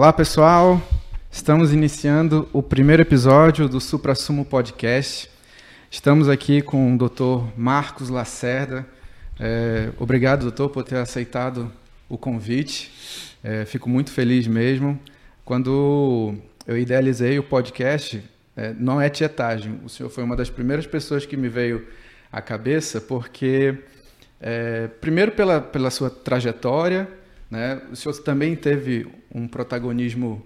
Olá, pessoal. Estamos iniciando o primeiro episódio do Supra Sumo Podcast. Estamos aqui com o Dr. Marcos Lacerda. É, obrigado, doutor, por ter aceitado o convite. É, fico muito feliz mesmo. Quando eu idealizei o podcast, é, não é tietagem. O senhor foi uma das primeiras pessoas que me veio à cabeça, porque, é, primeiro, pela, pela sua trajetória, né? o senhor também teve um protagonismo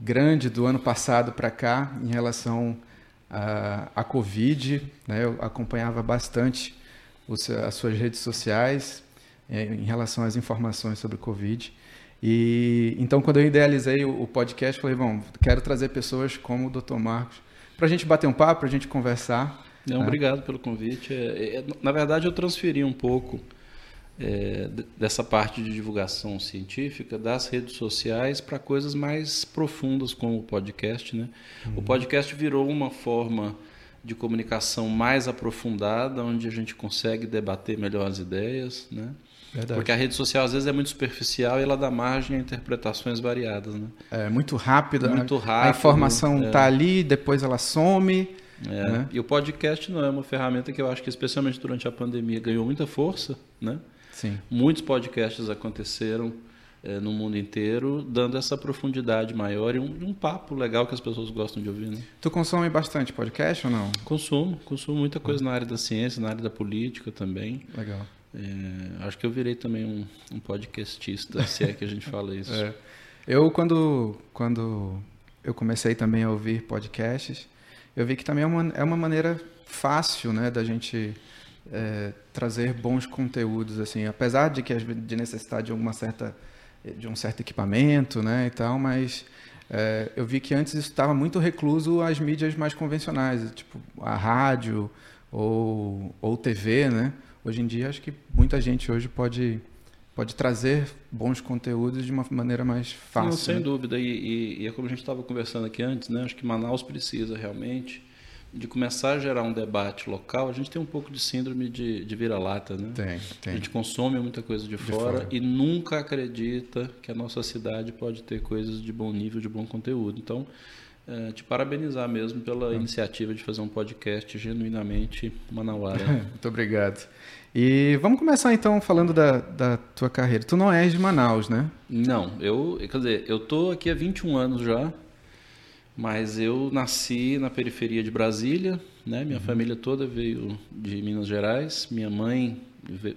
grande do ano passado para cá em relação à, à Covid. Né? Eu acompanhava bastante os, as suas redes sociais é, em relação às informações sobre Covid. E então, quando eu idealizei o, o podcast, falei, bom, quero trazer pessoas como o Dr. Marcos para a gente bater um papo, para a gente conversar. Não, né? Obrigado pelo convite. É, é, na verdade, eu transferi um pouco é, dessa parte de divulgação científica das redes sociais para coisas mais profundas como o podcast. Né? Uhum. O podcast virou uma forma de comunicação mais aprofundada, onde a gente consegue debater melhor as ideias. Né? Verdade. Porque a rede social às vezes é muito superficial e ela dá margem a interpretações variadas, né? É muito rápida. Muito rápido. A informação está é. ali, depois ela some. É. Né? E o podcast não é uma ferramenta que eu acho que especialmente durante a pandemia ganhou muita força, né? Sim. Muitos podcasts aconteceram é, no mundo inteiro, dando essa profundidade maior e um, um, papo legal que as pessoas gostam de ouvir. Né? Tu consome bastante podcast ou não? Consumo, consumo muita coisa na área da ciência, na área da política também. Legal. É, acho que eu virei também um, um podcastista, se é que a gente fala isso. É. Eu, quando, quando eu comecei também a ouvir podcasts, eu vi que também é uma, é uma maneira fácil né, da gente é, trazer bons conteúdos, assim, apesar de que de necessidade de alguma certa de um certo equipamento, né, e tal, mas é, eu vi que antes isso estava muito recluso às mídias mais convencionais, tipo a rádio ou ou TV, né? Hoje em dia, acho que muita gente hoje pode pode trazer bons conteúdos de uma maneira mais fácil. Não, sem né? dúvida. E, e, e, é como a gente estava conversando aqui antes, né? Acho que Manaus precisa realmente de começar a gerar um debate local. A gente tem um pouco de síndrome de, de vira-lata, né? Tem, tem. A gente consome muita coisa de, de fora, fora, e nunca acredita que a nossa cidade pode ter coisas de bom nível, de bom conteúdo. Então, é, te parabenizar mesmo pela iniciativa de fazer um podcast genuinamente manauara. Muito obrigado. E vamos começar então falando da, da tua carreira. Tu não és de Manaus, né? Não, eu, quer dizer, eu tô aqui há 21 anos já, mas eu nasci na periferia de Brasília, né? Minha uhum. família toda veio de Minas Gerais. Minha mãe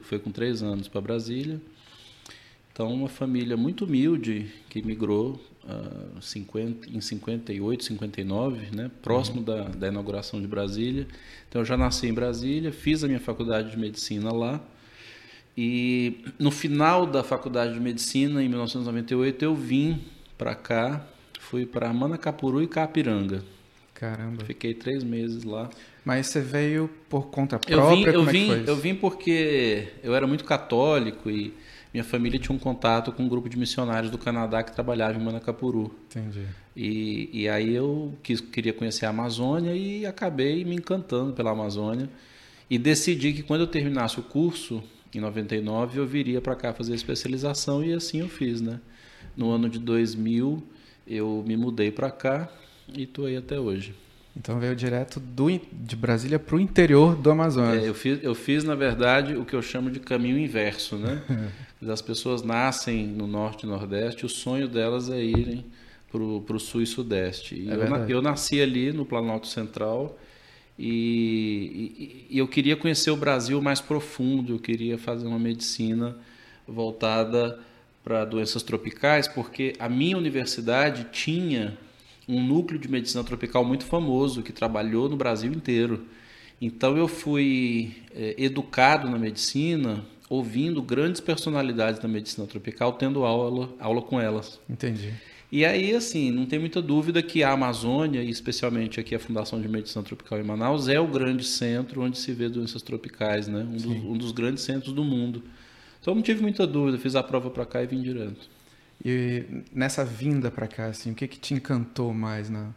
foi com três anos para Brasília. Então, uma família muito humilde que migrou uh, 50, em 58, 59, né, próximo uhum. da, da inauguração de Brasília. Então, eu já nasci em Brasília, fiz a minha faculdade de medicina lá. E no final da faculdade de medicina, em 1998, eu vim para cá, fui para Manacapuru e Capiranga. Caramba. Fiquei três meses lá. Mas você veio por conta própria? Eu vim, eu, é vim, eu vim porque eu era muito católico e minha família tinha um contato com um grupo de missionários do Canadá que trabalhava em Manacapuru. Entendi. E, e aí eu quis, queria conhecer a Amazônia e acabei me encantando pela Amazônia. E decidi que quando eu terminasse o curso, em 99, eu viria para cá fazer especialização e assim eu fiz, né? No ano de 2000, eu me mudei para cá e estou aí até hoje. Então veio direto do, de Brasília para o interior do Amazonas. É, eu, fiz, eu fiz, na verdade, o que eu chamo de caminho inverso. Né? As pessoas nascem no norte e nordeste, o sonho delas é irem para o sul e sudeste. E é eu, eu, nasci ali no Planalto Central e, e, e eu queria conhecer o Brasil mais profundo, eu queria fazer uma medicina voltada para doenças tropicais, porque a minha universidade tinha um núcleo de medicina tropical muito famoso que trabalhou no Brasil inteiro. Então eu fui é, educado na medicina, ouvindo grandes personalidades da medicina tropical, tendo aula, aula com elas. Entendi. E aí, assim, não tem muita dúvida que a Amazônia, e especialmente aqui a Fundação de Medicina Tropical em Manaus, é o grande centro onde se vê doenças tropicais, né? Um, dos, um dos, grandes centros do mundo. Então não tive muita dúvida, fiz a prova para cá e vim direto. E nessa vinda para cá, assim, o que, que te encantou mais na,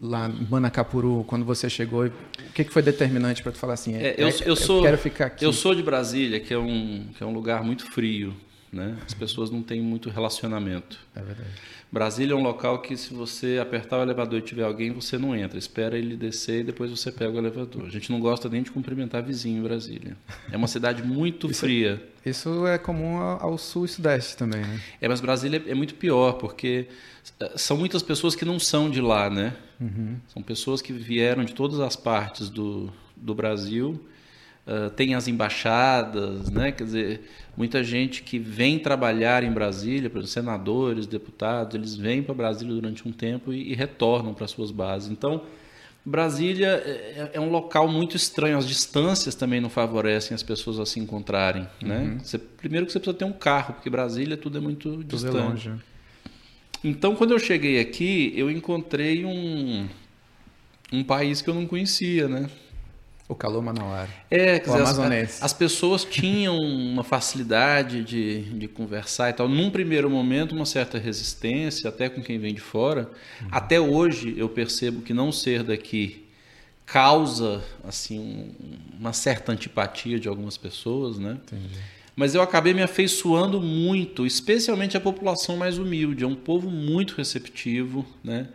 lá em Manacapuru, quando você chegou? O que, que foi determinante para tu falar assim? É, eu, é, eu, sou, quero ficar aqui. Eu sou de Brasília, que é um, que é um lugar muito frio. Né? As pessoas não têm muito relacionamento. É verdade. Brasília é um local que se você apertar o elevador e tiver alguém, você não entra. Espera ele descer e depois você pega o elevador. A gente não gosta nem de cumprimentar vizinho em Brasília. É uma cidade muito Isso- fria. Isso é comum ao sul e sudeste também, né? É, mas Brasília é muito pior, porque eh, são muitas pessoas que não são de lá, né? São pessoas que vieram de todas as partes do, do Brasil, ah, tem as embaixadas, né? Quer dizer, muita gente que vem trabalhar em Brasília, por exemplo, senadores, deputados, eles vêm para Brasília durante um tempo e, e retornam para suas bases. Então, Brasília é, é um local muito estranho, as distâncias também não favorecem as pessoas a se encontrarem, né? Você- primeiro que você precisa ter um carro, porque Brasília tudo é muito Tudo é distante. longe. Então, quando eu cheguei aqui, eu encontrei um, um país que eu não conhecia, né? O calor manauara. É, quer dizer, as, as pessoas tinham uma facilidade de, de conversar e tal. Num primeiro momento, uma certa resistência, até com quem vem de fora. Até hoje, eu percebo que não ser daqui causa assim um- uma certa antipatia de algumas pessoas, né? Entendi. Mas eu acabei me afeiçoando muito, especialmente a população mais humilde. É um povo muito receptivo, né?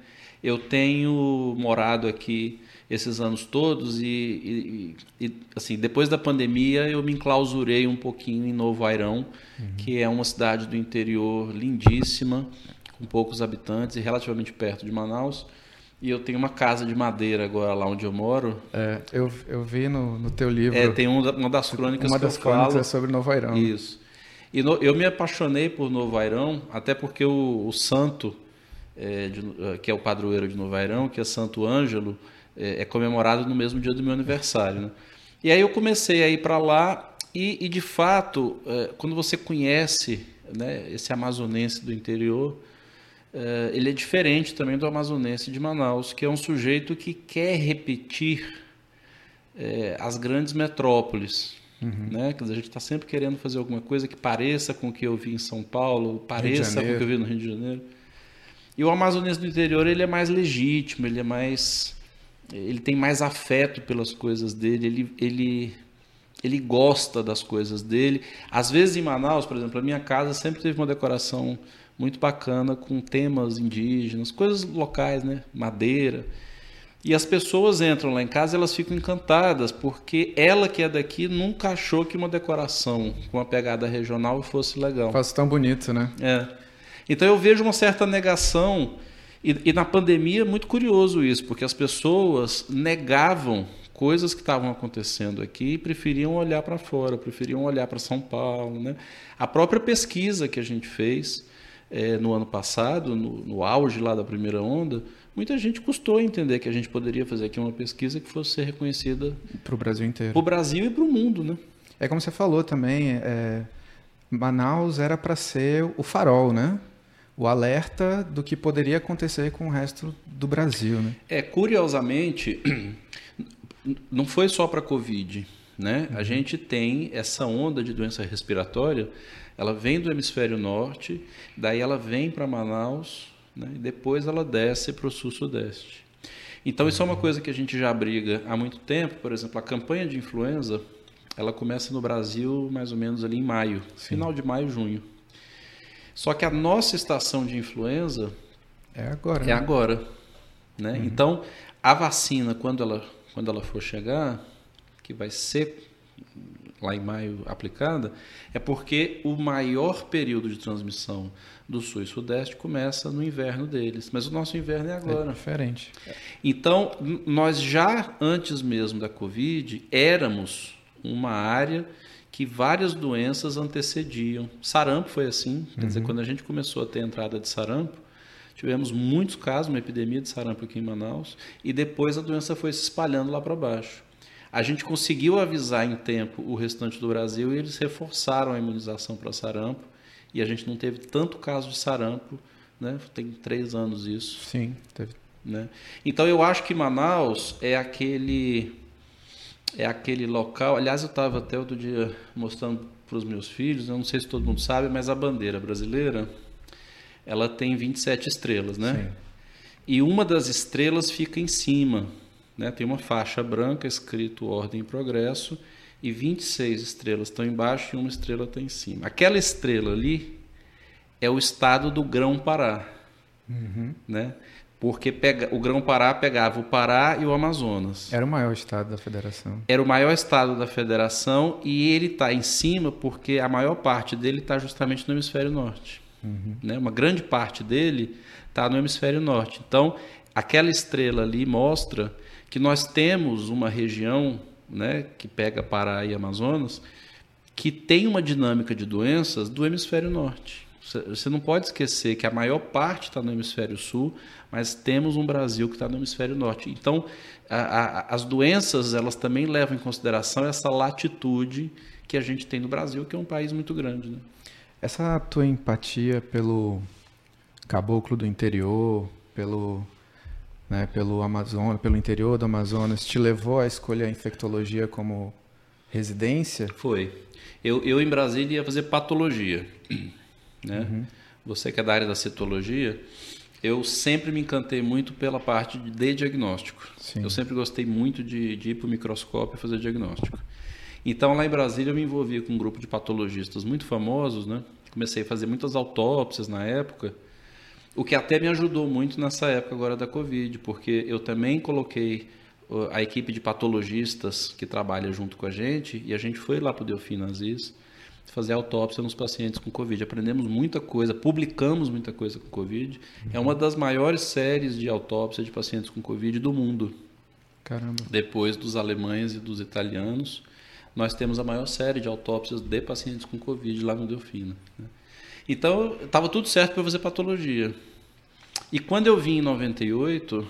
Eu tenho morado aqui esses anos todos e, e- e, assim depois da pandemia eu me enclausurei um pouquinho em Novo Airão, que é uma cidade do interior lindíssima, com poucos habitantes e relativamente perto de Manaus. E eu tenho uma casa de madeira agora lá onde eu moro. É, eu, eu vi no, no teu livro É, tem um uma das crônicas uma que eu das crônicas falo. é sobre Novo Airão. Isso. E no- eu me apaixonei por Novo Airão, até porque o, o santo, é, de- eh, que é o padroeiro de Novo Airão, que é Santo Ângelo, é, é comemorado no mesmo dia do meu aniversário. Né? E aí eu comecei a ir para lá e, e, de fato, eh, quando você conhece né, esse amazonense do interior, eh, ele é diferente também do amazonense de Manaus, que é um sujeito que quer repetir eh, as grandes metrópoles. Né? Quer dizer, a gente está sempre querendo fazer alguma coisa que pareça com o que eu vi em São Paulo, pareça com o que eu vi no Rio de Janeiro. E o amazonense do interior ele é mais legítimo, ele é mais, ele tem mais afeto pelas coisas dele, ele, ele, ele gosta das coisas dele. Às vezes em Manaus, por exemplo, a minha casa sempre teve uma decoração muito bacana com temas indígenas, coisas locais, né? Madeira. E as pessoas entram lá em casa, elas ficam encantadas, porque ela que é daqui nunca achou que uma decoração com uma pegada regional fosse legal. Faz tão bonito, né? É. Então eu vejo uma certa negação, e, e na pandemia é muito curioso isso, porque as pessoas negavam coisas que estavam acontecendo aqui e preferiam olhar para fora, preferiam olhar para São Paulo. Né? A própria pesquisa que a gente fez eh, no ano passado, no, no auge lá da primeira onda, muita gente custou entender que a gente poderia fazer aqui uma pesquisa que fosse ser reconhecida Para o Brasil inteiro. para o Brasil e para o mundo. Né? É como você falou também, é, Manaus era para ser o farol, né? O alerta do que poderia acontecer com o resto do Brasil, né? É, curiosamente, não foi só para Covid, né? A gente tem essa onda de doença respiratória, ela vem do hemisfério norte, daí ela vem para Manaus, né? E depois ela desce para o sul-sudeste. Então isso é uma coisa que a gente já briga há muito tempo. Por exemplo, a campanha de influenza, ela começa no Brasil mais ou menos ali em maio, final de maio, junho. Só que a nossa estação de influenza É agora. é né? agora, né? Então, a vacina quando ela quando ela for chegar, que vai ser lá em maio aplicada, é porque o maior período de transmissão do sul e sudeste começa no inverno deles, mas o nosso inverno é É agora. diferente. Então, nós já antes mesmo da Covid éramos uma área que várias doenças antecediam. Sarampo foi assim, quer dizer, quando a gente começou a ter entrada de sarampo, tivemos muitos casos, uma epidemia de sarampo aqui em Manaus, e depois a doença foi se espalhando lá para baixo. A gente conseguiu avisar em tempo o restante do Brasil e eles reforçaram a imunização para sarampo, e a gente não teve tanto caso de sarampo, né? tem três anos isso. Sim, teve. Né? Então eu acho que Manaus é aquele é aquele local. Aliás, eu estava até outro dia mostrando para os meus filhos. Eu não sei se todo mundo sabe, mas a bandeira brasileira ela tem 27 estrelas, né? Sim. E uma das estrelas fica em cima, né? Tem uma faixa branca escrito Ordem e Progresso e 26 estrelas estão embaixo e uma estrela está em cima. Aquela estrela ali é o estado do Grão-Pará. Uhum. Né? Porque pega, o Grão-Pará pegava o Pará e o Amazonas. Era o maior estado da federação. Era o maior estado da federação e ele está em cima porque a maior parte dele está justamente no hemisfério norte. Uhum. Né? Uma grande parte dele está no hemisfério norte. Então, aquela estrela ali mostra que nós temos uma região né, que pega Pará e Amazonas que tem uma dinâmica de doenças do hemisfério norte. Você não pode esquecer que a maior parte está no hemisfério sul, mas temos um Brasil que está no hemisfério norte. Então, a, a, as doenças elas também levam em consideração essa latitude que a gente tem no Brasil, que é um país muito grande. Né? Essa tua empatia pelo caboclo do interior, pelo, né, pelo Amazonas, pelo interior do Amazonas, te levou a escolher a infectologia como residência? Foi. Eu, eu em Brasília ia fazer patologia. Né? Uhum. Você que é da área da citologia, eu sempre me encantei muito pela parte de diagnóstico. Sim. Eu sempre gostei muito de, de ir para o microscópio e fazer diagnóstico. Então, lá em Brasília, eu me envolvi com um grupo de patologistas muito famosos, né? Comecei a fazer muitas autópsias na época, o que até me ajudou muito nessa época agora da Covid, porque eu também coloquei a equipe de patologistas que trabalha junto com a gente, e a gente foi lá para o Delfim Aziz, fazer autópsia nos pacientes com Covid. Aprendemos muita coisa, publicamos muita coisa com Covid. É uma das maiores séries de autópsia de pacientes com Covid do mundo. Caramba. Depois dos alemães e dos italianos, nós temos a maior série de autópsias de pacientes com Covid lá no Delfina. Né? Então, estava tudo certo para fazer patologia. E quando eu vim em 98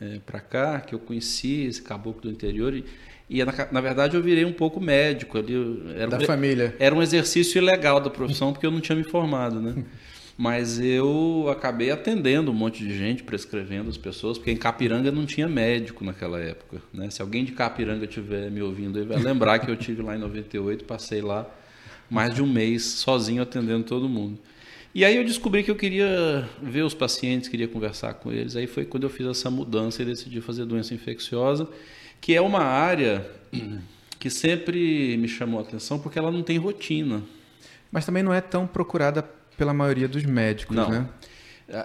é, para cá, que eu conheci esse caboclo do interior, e, e na, na, verdade eu virei um pouco médico ali. Era da um, família. Era um exercício ilegal da profissão porque eu não tinha me formado, né? Mas eu acabei atendendo um monte de gente, prescrevendo as pessoas, porque em Capiranga não tinha médico naquela época. Né? Se alguém de Capiranga estiver me ouvindo, vai lembrar que eu tive lá em 98, passei lá mais de um mês sozinho atendendo todo mundo. E aí eu descobri que eu queria ver os pacientes, queria conversar com eles. Aí foi quando eu fiz essa mudança e decidi fazer doença infecciosa que é uma área que sempre me chamou a atenção porque ela não tem rotina. Mas também não é tão procurada pela maioria dos médicos, não. né?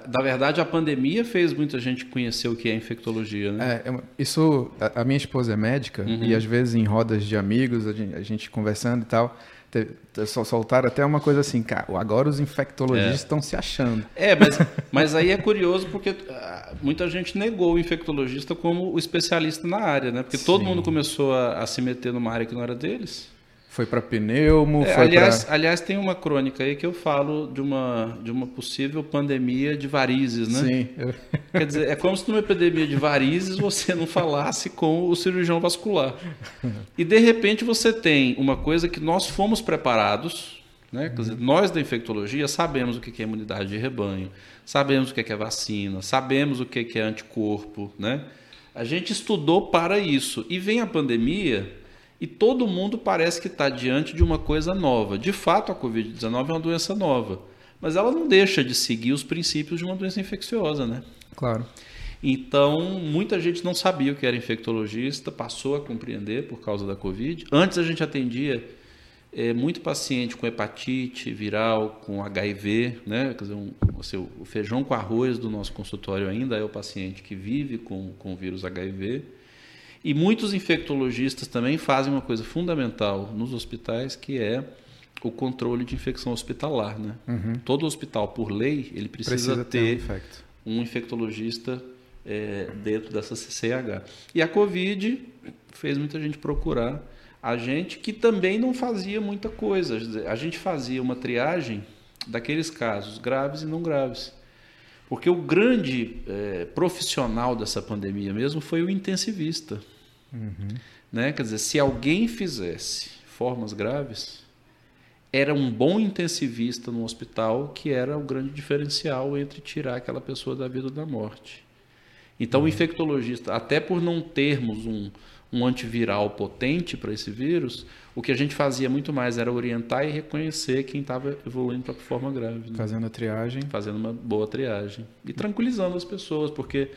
Na verdade, a pandemia fez muita gente conhecer o que é infectologia, né? É, é isso, a minha esposa é médica uhum. e às vezes em rodas de amigos, a gente, a gente conversando e tal, soltaram até uma coisa assim, cara, agora os infectologistas é. estão se achando. É, mas, mas aí é curioso porque ah, muita gente negou o infectologista como o especialista na área, né? Porque Sim. todo mundo começou a, a se meter numa área que não era deles. Foi para pneumo, é, foi aliás, pra... aliás, tem uma crônica aí que eu falo de uma, de uma possível pandemia de varizes, né? Sim. Quer dizer, é como se numa epidemia de varizes você não falasse com o cirurgião vascular. E de repente você tem uma coisa que nós fomos preparados, né? Quer dizer, nós da infectologia sabemos o que é imunidade de rebanho, sabemos o que é vacina, sabemos o que é anticorpo, né? A gente estudou para isso. E vem a pandemia e todo mundo parece que está diante de uma coisa nova. De fato, a Covid-19 é uma doença nova, mas ela não deixa de seguir os princípios de uma doença infecciosa, né? Claro. Então, muita gente não sabia o que era infectologista, passou a compreender por causa da Covid. Antes a gente atendia é, muito paciente com hepatite viral, com HIV, né? Quer dizer, um, assim, o feijão com arroz do nosso consultório ainda é o paciente que vive com, com o vírus HIV. E muitos infectologistas também fazem uma coisa fundamental nos hospitais, que é o controle de infecção hospitalar. Né? Uhum. Todo hospital, por lei, ele precisa, precisa ter, ter um, um, infectologista é, dentro dessa CCH. E a Covid fez muita gente procurar a gente que também não fazia muita coisa. A gente fazia uma triagem daqueles casos graves e não graves. Porque o grande é, profissional dessa pandemia mesmo foi o intensivista. Uhum. Né? Quer dizer, se alguém fizesse formas graves, era um bom intensivista no hospital que era o grande diferencial entre tirar aquela pessoa da vida ou da morte. Então, uhum. o infectologista, até por não termos um, um antiviral potente para esse vírus, o que a gente fazia muito mais era orientar e reconhecer quem estava evoluindo para forma grave. Né? Fazendo a triagem. Fazendo uma boa triagem. E tranquilizando as pessoas, porque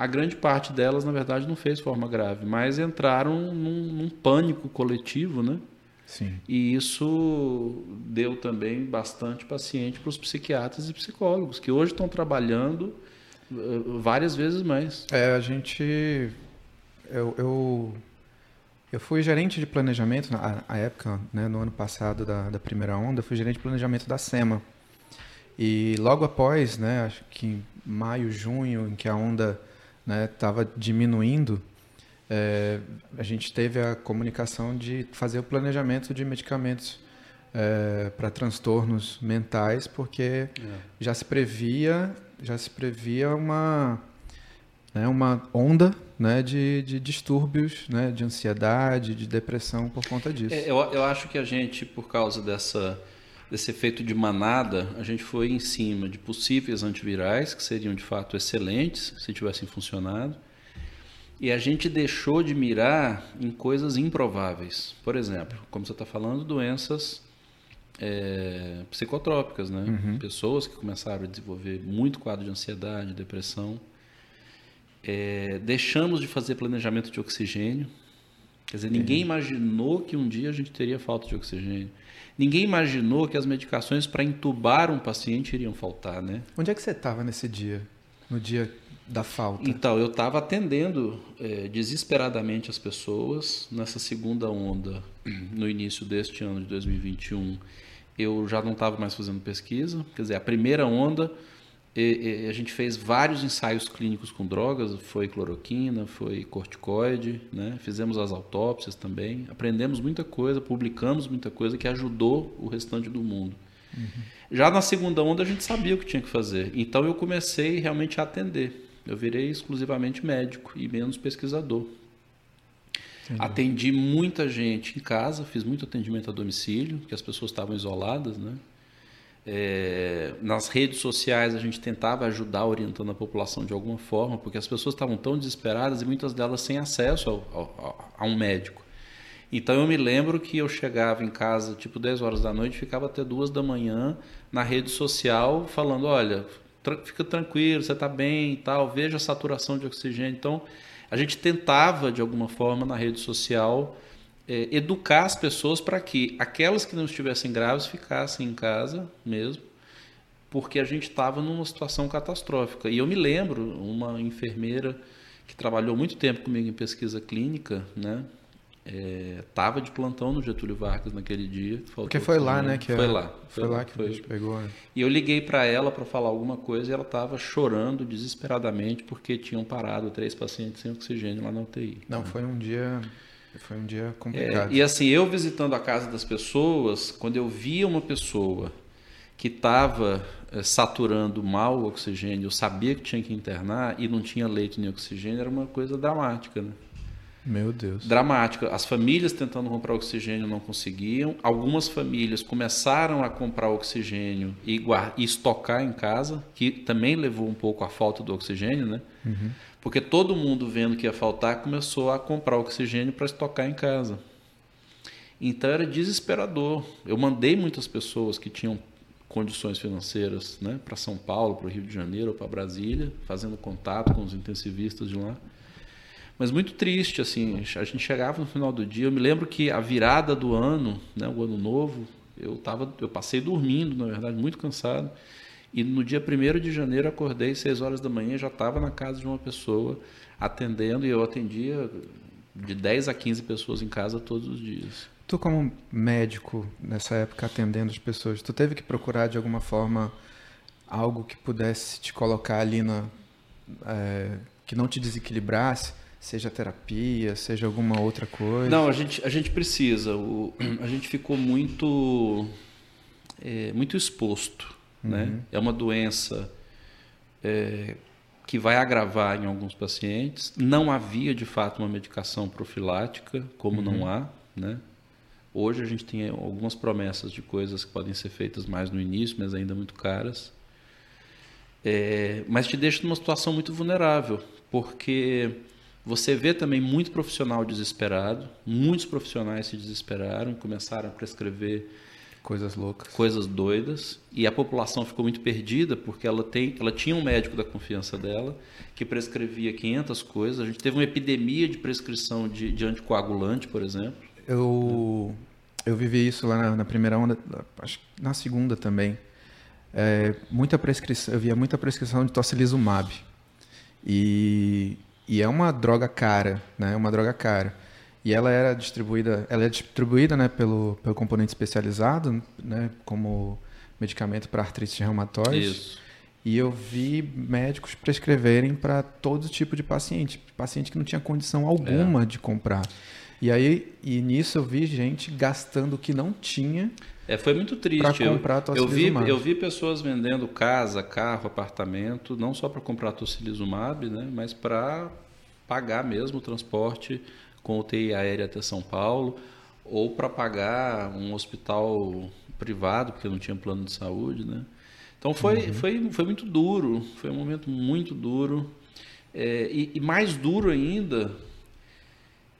A grande parte delas, na verdade, não fez forma grave, mas entraram num, num pânico coletivo, né? Sim. E isso deu também bastante paciente para os psiquiatras e psicólogos, que hoje estão trabalhando uh, várias vezes mais. É, a gente. Eu, eu, eu fui gerente de planejamento, na a época, né, no ano passado da, da primeira onda, fui gerente de planejamento da SEMA. E logo após, né, acho que em maio, junho, em que a onda estava né, diminuindo, é, a gente teve a comunicação de fazer o planejamento de medicamentos é, para transtornos mentais, porque é. já se previa, já se previa uma, né, uma onda né, de, de distúrbios, né, de ansiedade, de depressão por conta disso. É, eu, eu acho que a gente, por causa dessa desse efeito de manada, a gente foi em cima de possíveis antivirais, que seriam de fato excelentes se tivessem funcionado, e a gente deixou de mirar em coisas improváveis. Por exemplo, como você está falando, doenças é, psicotrópicas, né? Uhum. Pessoas que começaram a desenvolver muito quadro de ansiedade, depressão. É, deixamos de fazer planejamento de oxigênio. Quer dizer, ninguém imaginou que um dia a gente teria falta de oxigênio. Ninguém imaginou que as medicações para entubar um paciente iriam faltar, né? Onde é que você estava nesse dia? No dia da falta? Então, eu estava atendendo é, desesperadamente as pessoas. Nessa segunda onda, no início deste ano de 2021, eu já não estava mais fazendo pesquisa. Quer dizer, a primeira onda, e, e, a gente fez vários ensaios clínicos com drogas, foi cloroquina, foi corticoide, né? fizemos as autópsias também, aprendemos muita coisa, publicamos muita coisa que ajudou o restante do mundo. Uhum. Já na segunda onda a gente sabia o que tinha que fazer, então eu comecei realmente a atender. Eu virei exclusivamente médico e menos pesquisador. Entendi. Atendi muita gente em casa, fiz muito atendimento a domicílio, que as pessoas estavam isoladas, né? É, nas redes sociais a gente tentava ajudar orientando a população de alguma forma, porque as pessoas estavam tão desesperadas e muitas delas sem acesso ao, ao, a um médico. Então eu me lembro que eu chegava em casa tipo 10 horas da noite, ficava até duas da manhã na rede social falando, olha, fica tranquilo, você está bem e tal, veja a saturação de oxigênio. Então a gente tentava de alguma forma na rede social é, educar as pessoas para que aquelas que não estivessem graves ficassem em casa mesmo, porque a gente estava numa situação catastrófica. E eu me lembro, uma enfermeira que trabalhou muito tempo comigo em pesquisa clínica, né? Estava é, de plantão no Getúlio Vargas naquele dia. Porque foi lá, né? Que foi lá. Foi, foi lá que foi. pegou. Né? E eu liguei para ela para falar alguma coisa e ela estava chorando desesperadamente porque tinham parado três pacientes sem oxigênio lá na UTI. Não, né? foi um dia foi um dia complicado. É, e assim, eu visitando a casa das pessoas, quando eu via uma pessoa que estava é, saturando mal o oxigênio, eu sabia que tinha que internar e não tinha leito nem oxigênio, era uma coisa dramática, né? Meu Deus. Dramática. As famílias tentando comprar oxigênio não conseguiam. Algumas famílias começaram a comprar oxigênio e, guardar, e estocar em casa, que também levou um pouco à falta do oxigênio, né? Uhum. Porque todo mundo vendo que ia faltar começou a comprar oxigênio para estocar em casa. Então era desesperador. Eu mandei muitas pessoas que tinham condições financeiras né, para São Paulo, para o Rio de Janeiro ou para Brasília, fazendo contato com os intensivistas de lá. Mas muito triste, assim, a gente chegava no final do dia, eu me lembro que a virada do ano, né, o ano novo, eu, tava, eu passei dormindo, na verdade, muito cansado. E no dia 1 de janeiro acordei 6 horas da manhã, já estava na casa de uma pessoa atendendo e eu atendia de 10 a 15 pessoas em casa todos os dias. Tu como médico nessa época atendendo as pessoas, tu teve que procurar de alguma forma algo que pudesse te colocar ali na é, que não te desequilibrasse, seja terapia, seja alguma outra coisa? Não, a gente a gente precisa. O, a gente ficou muito é, muito exposto né? Uhum. É uma doença é, que vai agravar em alguns pacientes. Não havia, de fato, uma medicação profilática, como uhum. não há. Né? Hoje a gente tem algumas promessas de coisas que podem ser feitas mais no início, mas ainda muito caras. É, mas te deixa numa situação muito vulnerável, porque você vê também muito profissional desesperado, muitos profissionais se desesperaram, começaram a prescrever Coisas loucas. Coisas doidas. E a população ficou muito perdida porque ela, tem, ela tinha um médico da confiança dela que prescrevia 500 coisas. A gente teve uma epidemia de prescrição de, de anticoagulante, por exemplo. Eu, eu vivi isso lá na, na primeira onda, acho na segunda também. É, muita prescrição, eu via muita prescrição de tocilizumab. E, e é uma droga cara, né? É uma droga cara. E ela era distribuída, ela é distribuída, né, pelo, pelo componente especializado, né, como medicamento para artrite reumatoide. Isso. E eu vi médicos prescreverem para todo tipo de paciente, paciente que não tinha condição alguma é. de comprar. E aí, e nisso eu vi gente gastando o que não tinha. É, foi muito triste. Para comprar eu, eu vi, eu vi pessoas vendendo casa, carro, apartamento, não só para comprar tocilizumab, né, mas para pagar mesmo o transporte com UTI aérea até São Paulo, ou para pagar um hospital privado, porque não tinha plano de saúde, né? Então foi, uhum. foi, foi muito duro, foi um momento muito duro. É, e, e, mais duro ainda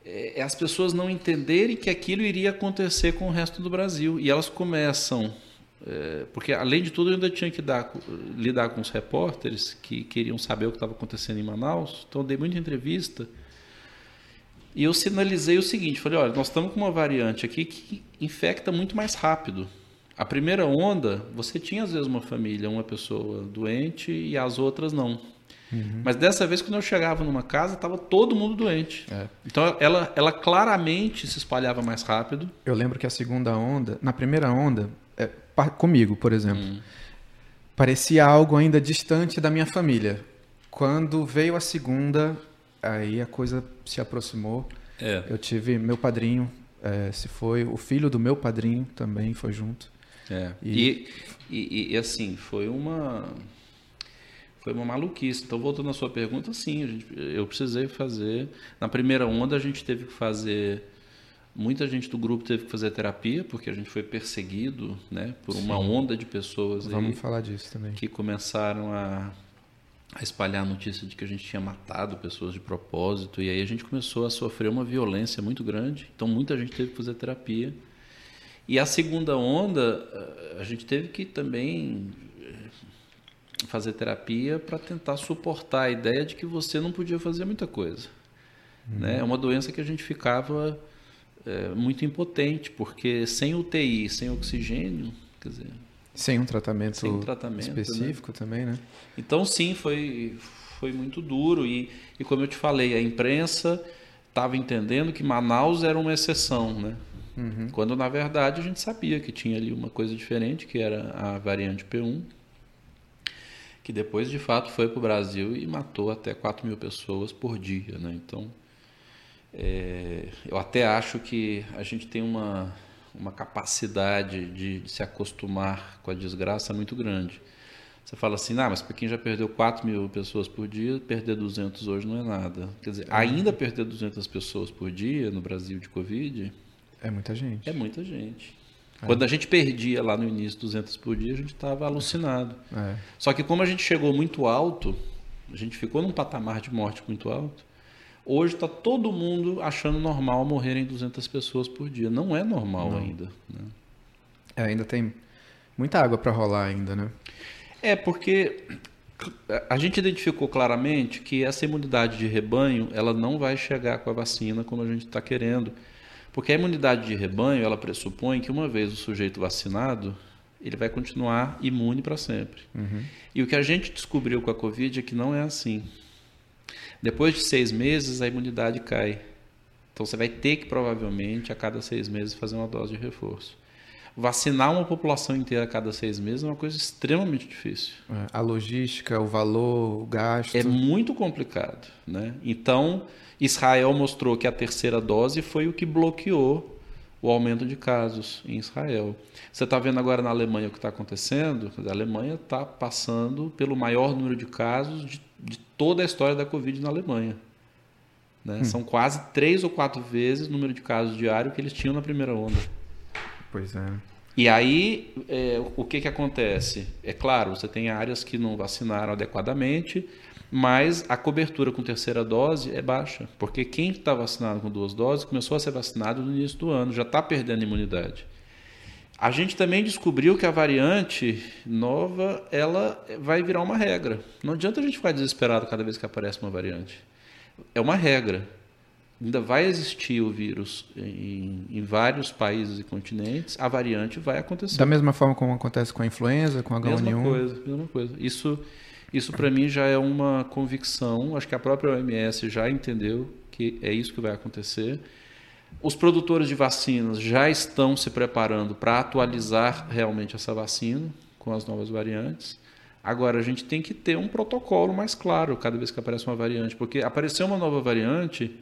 é, é, as pessoas não entenderem que aquilo iria acontecer com o resto do Brasil. E elas começam, é, porque além de tudo eu ainda tinha que dar, lidar com os repórteres que queriam saber o que estava acontecendo em Manaus. Então dei muita entrevista e eu sinalizei o seguinte: falei, olha, nós estamos com uma variante aqui que infecta muito mais rápido. A primeira onda, você tinha às vezes uma família, uma pessoa doente e as outras não. Uhum. Mas dessa vez, quando eu chegava numa casa, estava todo mundo doente. É. Então ela, ela claramente se espalhava mais rápido. Eu lembro que a segunda onda, na primeira onda, é, comigo, por exemplo, uhum. parecia algo ainda distante da minha família. Quando veio a segunda, aí a coisa se aproximou. É. Eu tive meu padrinho, é, se foi o filho do meu padrinho também foi junto. É. E, e, e, e, assim foi uma foi uma maluquice. Então voltando à sua pergunta, sim, gente, eu precisei fazer. Na primeira onda a gente teve que fazer Muita gente do grupo teve que fazer terapia porque a gente foi perseguido, né, por uma Sim. onda de pessoas Vamos falar disso também. que começaram a a espalhar a notícia de que a gente tinha matado pessoas de propósito. E aí a gente começou a sofrer uma violência muito grande. Então muita gente teve que fazer terapia. E a segunda onda, a gente teve que também fazer terapia para tentar suportar a ideia de que você não podia fazer muita coisa. Uhum. Né? É uma doença que a gente ficava é, muito impotente, porque sem UTI, sem oxigênio, quer dizer, sem um tratamento, Sem um tratamento né? específico né? também, né? Então, sim, foi, foi muito duro. E, e como eu te falei, a imprensa estava entendendo que Manaus era uma exceção, né? Uhum. Quando, na verdade, a gente sabia que tinha ali uma coisa diferente, que era a variante P1, que depois, de fato, foi para o Brasil e matou até 4 mil pessoas por dia, né? Então, é, eu até acho que a gente tem uma uma capacidade de, de, se acostumar com a desgraça muito grande. Você fala assim, ah, mas para quem já perdeu 4 mil pessoas por dia, perder 200 hoje não é nada. Quer dizer, ainda perder 200 pessoas por dia no Brasil de Covid... É muita gente. É muita gente. É. Quando a gente perdia lá no início 200 por dia, a gente estava alucinado. É. Só que como a gente chegou muito alto, a gente ficou num patamar de morte muito alto, Hoje está todo mundo achando normal morrerem 200 pessoas por dia. Não é normal Não. ainda. Né? É, ainda tem muita água para rolar ainda, né? É, porque a gente identificou claramente que essa imunidade de rebanho ela não vai chegar com a vacina como a gente está querendo. Porque a imunidade de rebanho ela pressupõe que uma vez o sujeito vacinado, ele vai continuar imune para sempre. Uhum. E o que a gente descobriu com a Covid é que não é assim. Depois de seis meses, a imunidade cai. Então você vai ter que, provavelmente, a cada seis meses, fazer uma dose de reforço. Vacinar uma população inteira a cada seis meses é uma coisa extremamente difícil. É, a logística, o valor, o gasto. É muito complicado. Né? Então, Israel mostrou que a terceira dose foi o que bloqueou o aumento de casos em Israel. Você está vendo agora na Alemanha o que está acontecendo? A Alemanha está passando pelo maior número de casos de, de, toda a história da Covid na Alemanha. Né? Hum. São quase três ou quatro vezes o número de casos diário que eles tinham na primeira onda. Pois é. E aí, é, o que, que acontece? É claro, você tem áreas que não vacinaram adequadamente, mas a cobertura com terceira dose é baixa, porque quem está vacinado com duas doses começou a ser vacinado no início do ano, já está perdendo imunidade. A gente também descobriu que a variante nova ela vai virar uma regra. Não adianta a gente ficar desesperado cada vez que aparece uma variante. É uma regra. Ainda vai existir o vírus em, em vários países e continentes. A variante vai acontecer. Da mesma forma como acontece com a influenza, com a H1N1. Mesma coisa, mesma coisa. Isso, isso para mim já é uma convicção. Acho que a própria OMS já entendeu que é isso que vai acontecer. Os produtores de vacinas já estão se preparando para atualizar realmente essa vacina com as novas variantes. Agora, a gente tem que ter um protocolo mais claro cada vez que aparece uma variante, porque apareceu uma nova variante,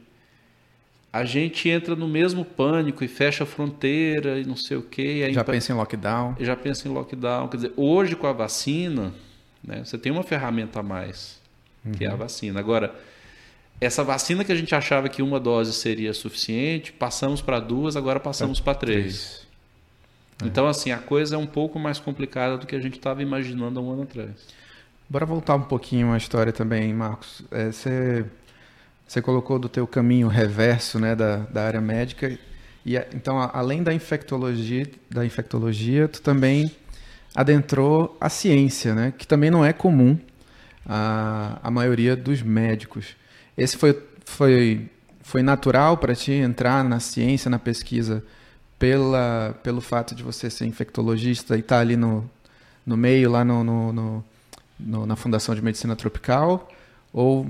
a gente entra no mesmo pânico e fecha a fronteira e não sei o quê. já pensa em lockdown. Já pensa em lockdown. Quer dizer, hoje com a vacina, né, você tem uma ferramenta a mais, uhum. que é a uhum. vacina. Agora, essa vacina que a gente achava que uma dose seria suficiente, passamos para duas, agora passamos é, para três. É. Então, assim, a coisa é um pouco mais complicada do que a gente estava imaginando há um ano atrás. Bora voltar um pouquinho à história também, Marcos. É, você, você colocou do teu caminho reverso né, da, da área médica. E, então, além da infectologia, da infectologia, tu também adentrou a ciência, né, que também não é comum a, a maioria dos médicos. Esse foi, foi, foi natural para ti entrar na ciência, na pesquisa, pela, pelo fato de você ser infectologista e estar tá ali no, no meio, lá no, no, no, no, na Fundação de Medicina Tropical? Ou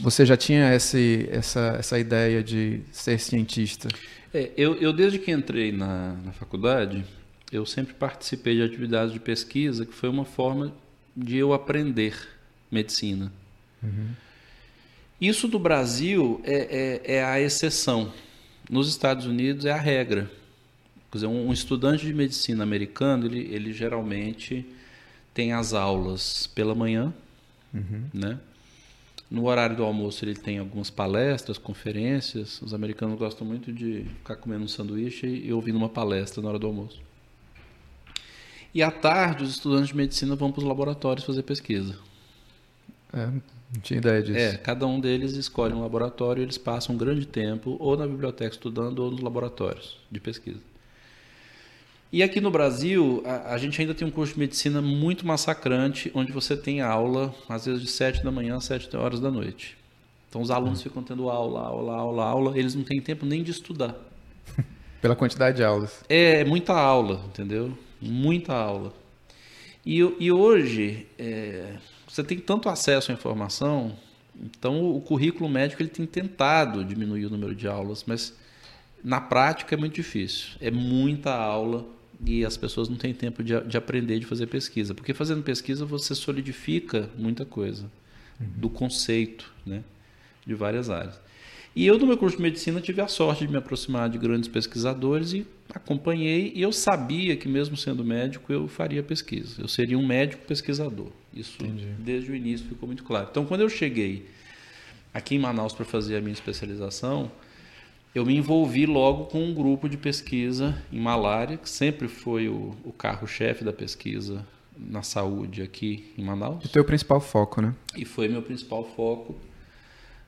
você já tinha esse, essa, essa ideia de ser cientista? É, eu, eu, desde que entrei na, na faculdade, eu sempre participei de atividades de pesquisa, que foi uma forma de eu aprender medicina. Uhum. Isso do Brasil é, é, é, a exceção. Nos Estados Unidos é a regra. Quer dizer, um, estudante de medicina americano, ele, ele geralmente tem as aulas pela manhã, uhum. né? No horário do almoço ele tem algumas palestras, conferências. Os americanos gostam muito de ficar comendo um sanduíche e ouvindo uma palestra na hora do almoço. E à tarde os estudantes de medicina vão para os laboratórios fazer pesquisa. É, não tinha ideia disso. É, cada um deles escolhe um laboratório e eles passam um grande tempo ou na biblioteca estudando ou nos laboratórios de pesquisa. E aqui no Brasil, a, a, gente ainda tem um curso de medicina muito massacrante, onde você tem aula, às vezes de 7 da manhã às 7 horas da noite. Então os alunos hum. ficam tendo aula, aula, aula, aula, eles não têm tempo nem de estudar. Pela quantidade de aulas. É, muita aula, entendeu? Muita aula. E, e hoje, é, você tem tanto acesso à informação, então o currículo médico ele tem tentado diminuir o número de aulas, mas na prática é muito difícil. É muita aula e as pessoas não têm tempo de, de aprender, de fazer pesquisa. Porque fazendo pesquisa você solidifica muita coisa uhum. do conceito né, de várias áreas. E eu, no meu curso de medicina, tive a sorte de me aproximar de grandes pesquisadores e acompanhei. E eu sabia que, mesmo sendo médico, eu faria pesquisa. Eu seria um médico pesquisador. Isso, Entendi. desde o início, ficou muito claro. Então, quando eu cheguei aqui em Manaus para fazer a minha especialização, eu me envolvi logo com um grupo de pesquisa em malária, que sempre foi o, o carro-chefe da pesquisa na saúde aqui em Manaus. E teu principal foco, né? E foi meu principal foco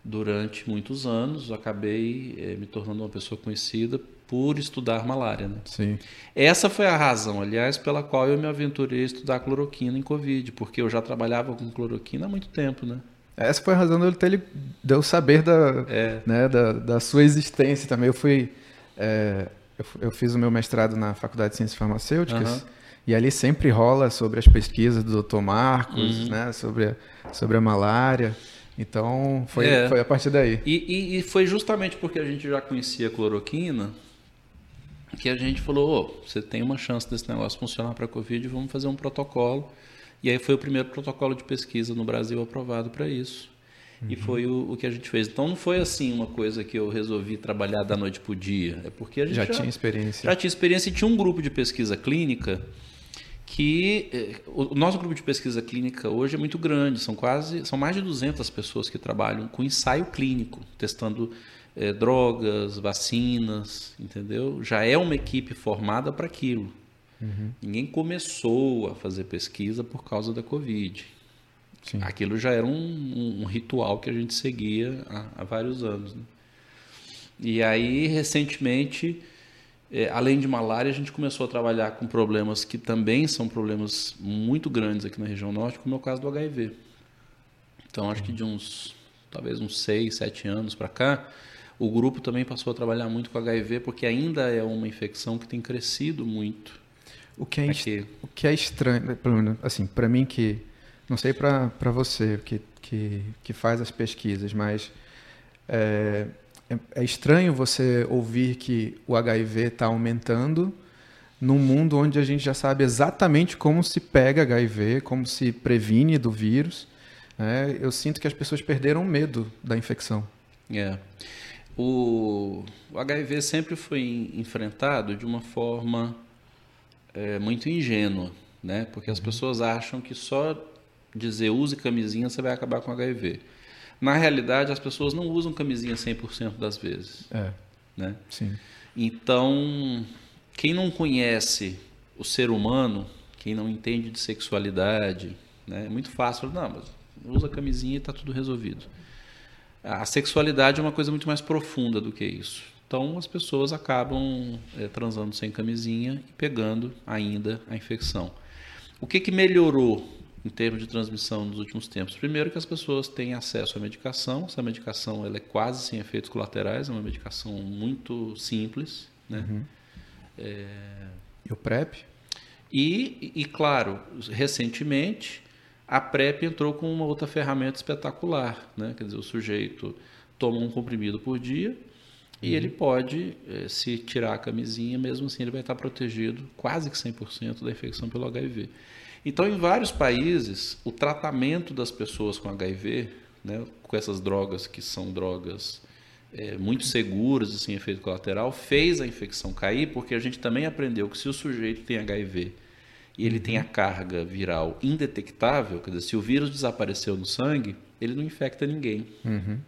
durante muitos anos. Acabei é, me tornando uma pessoa conhecida por estudar malária. Né? Sim. Essa foi a razão, aliás, pela qual eu me aventurei a estudar cloroquina em Covid, porque eu já trabalhava com cloroquina há muito tempo, né? Essa foi a razão dele ter de eu saber da, é. né, da, da, sua existência também. Eu fui. É, eu, eu, fiz o meu mestrado na Faculdade de Ciências Farmacêuticas. Uhum. E ali sempre rola sobre as pesquisas do Dr. Marcos, uhum. né, sobre, a, sobre a malária. Então, foi, é. foi a partir daí. E, e, e, foi justamente porque a gente já conhecia a cloroquina que a gente falou: oh, você tem uma chance desse negócio funcionar para a Covid, vamos fazer um protocolo. E aí foi o primeiro protocolo de pesquisa no Brasil aprovado para isso. Uhum. E foi o, o, que a gente fez. Então não foi assim uma coisa que eu resolvi trabalhar da noite para o dia. É porque a gente já, já tinha experiência. Já tinha experiência e tinha um grupo de pesquisa clínica que eh, o nosso grupo de pesquisa clínica hoje é muito grande, são quase são mais de 200 pessoas que trabalham com ensaio clínico, testando é, drogas, vacinas, entendeu? Já é uma equipe formada para aquilo. Uhum. Ninguém começou a fazer pesquisa por causa da Covid. Sim. Aquilo já era um, um, um, ritual que a gente seguia há, há vários anos. Né? E aí, recentemente, É, além de malária, a gente começou a trabalhar com problemas que também são problemas muito grandes aqui na região norte, como é o caso do HIV. Então, acho que de uns, talvez uns 6, 7 anos para cá, o grupo também passou a trabalhar muito com HIV, porque ainda é uma infecção que tem crescido muito. O que é, aqui. o que é estranho, assim, para mim que, não sei para você que, que, que faz as pesquisas, mas é, é, é estranho você ouvir que o HIV está aumentando num mundo onde a gente já sabe exatamente como se pega HIV, como se previne do vírus. Né? Eu sinto que as pessoas perderam medo da infecção. É. O, o HIV sempre foi enfrentado de uma forma é, muito ingênua, né? Porque as uhum. pessoas acham que só dizer use camisinha você vai acabar com HIV. Na realidade, as pessoas não usam camisinha 100% das vezes. É. Né? Sim. Então, quem não conhece o ser humano, quem não entende de sexualidade, né, é muito fácil falar, não, mas usa camisinha e está tudo resolvido. A sexualidade é uma coisa muito mais profunda do que isso. Então, as pessoas acabam é, transando sem camisinha e pegando ainda a infecção. O que, que melhorou em termos de transmissão nos últimos tempos? Primeiro que as pessoas têm acesso à medicação. Essa medicação ela é quase sem efeitos colaterais, é uma medicação muito simples. Né? Uhum. É... E o PrEP? E, e, claro, recentemente a PrEP entrou com uma outra ferramenta espetacular. Né? Quer dizer, o sujeito toma um comprimido por dia e uhum. ele pode, eh, se tirar a camisinha, mesmo assim ele vai estar protegido quase que 100% da infecção pelo HIV. Então, em vários países, o tratamento das pessoas com HIV, né, com essas drogas que são drogas é, muito seguras e sem efeito colateral, fez a infecção cair, porque a gente também aprendeu que se o sujeito tem HIV e ele tem a carga viral indetectável, quer dizer, se o vírus desapareceu no sangue, ele não infecta ninguém. Uhum.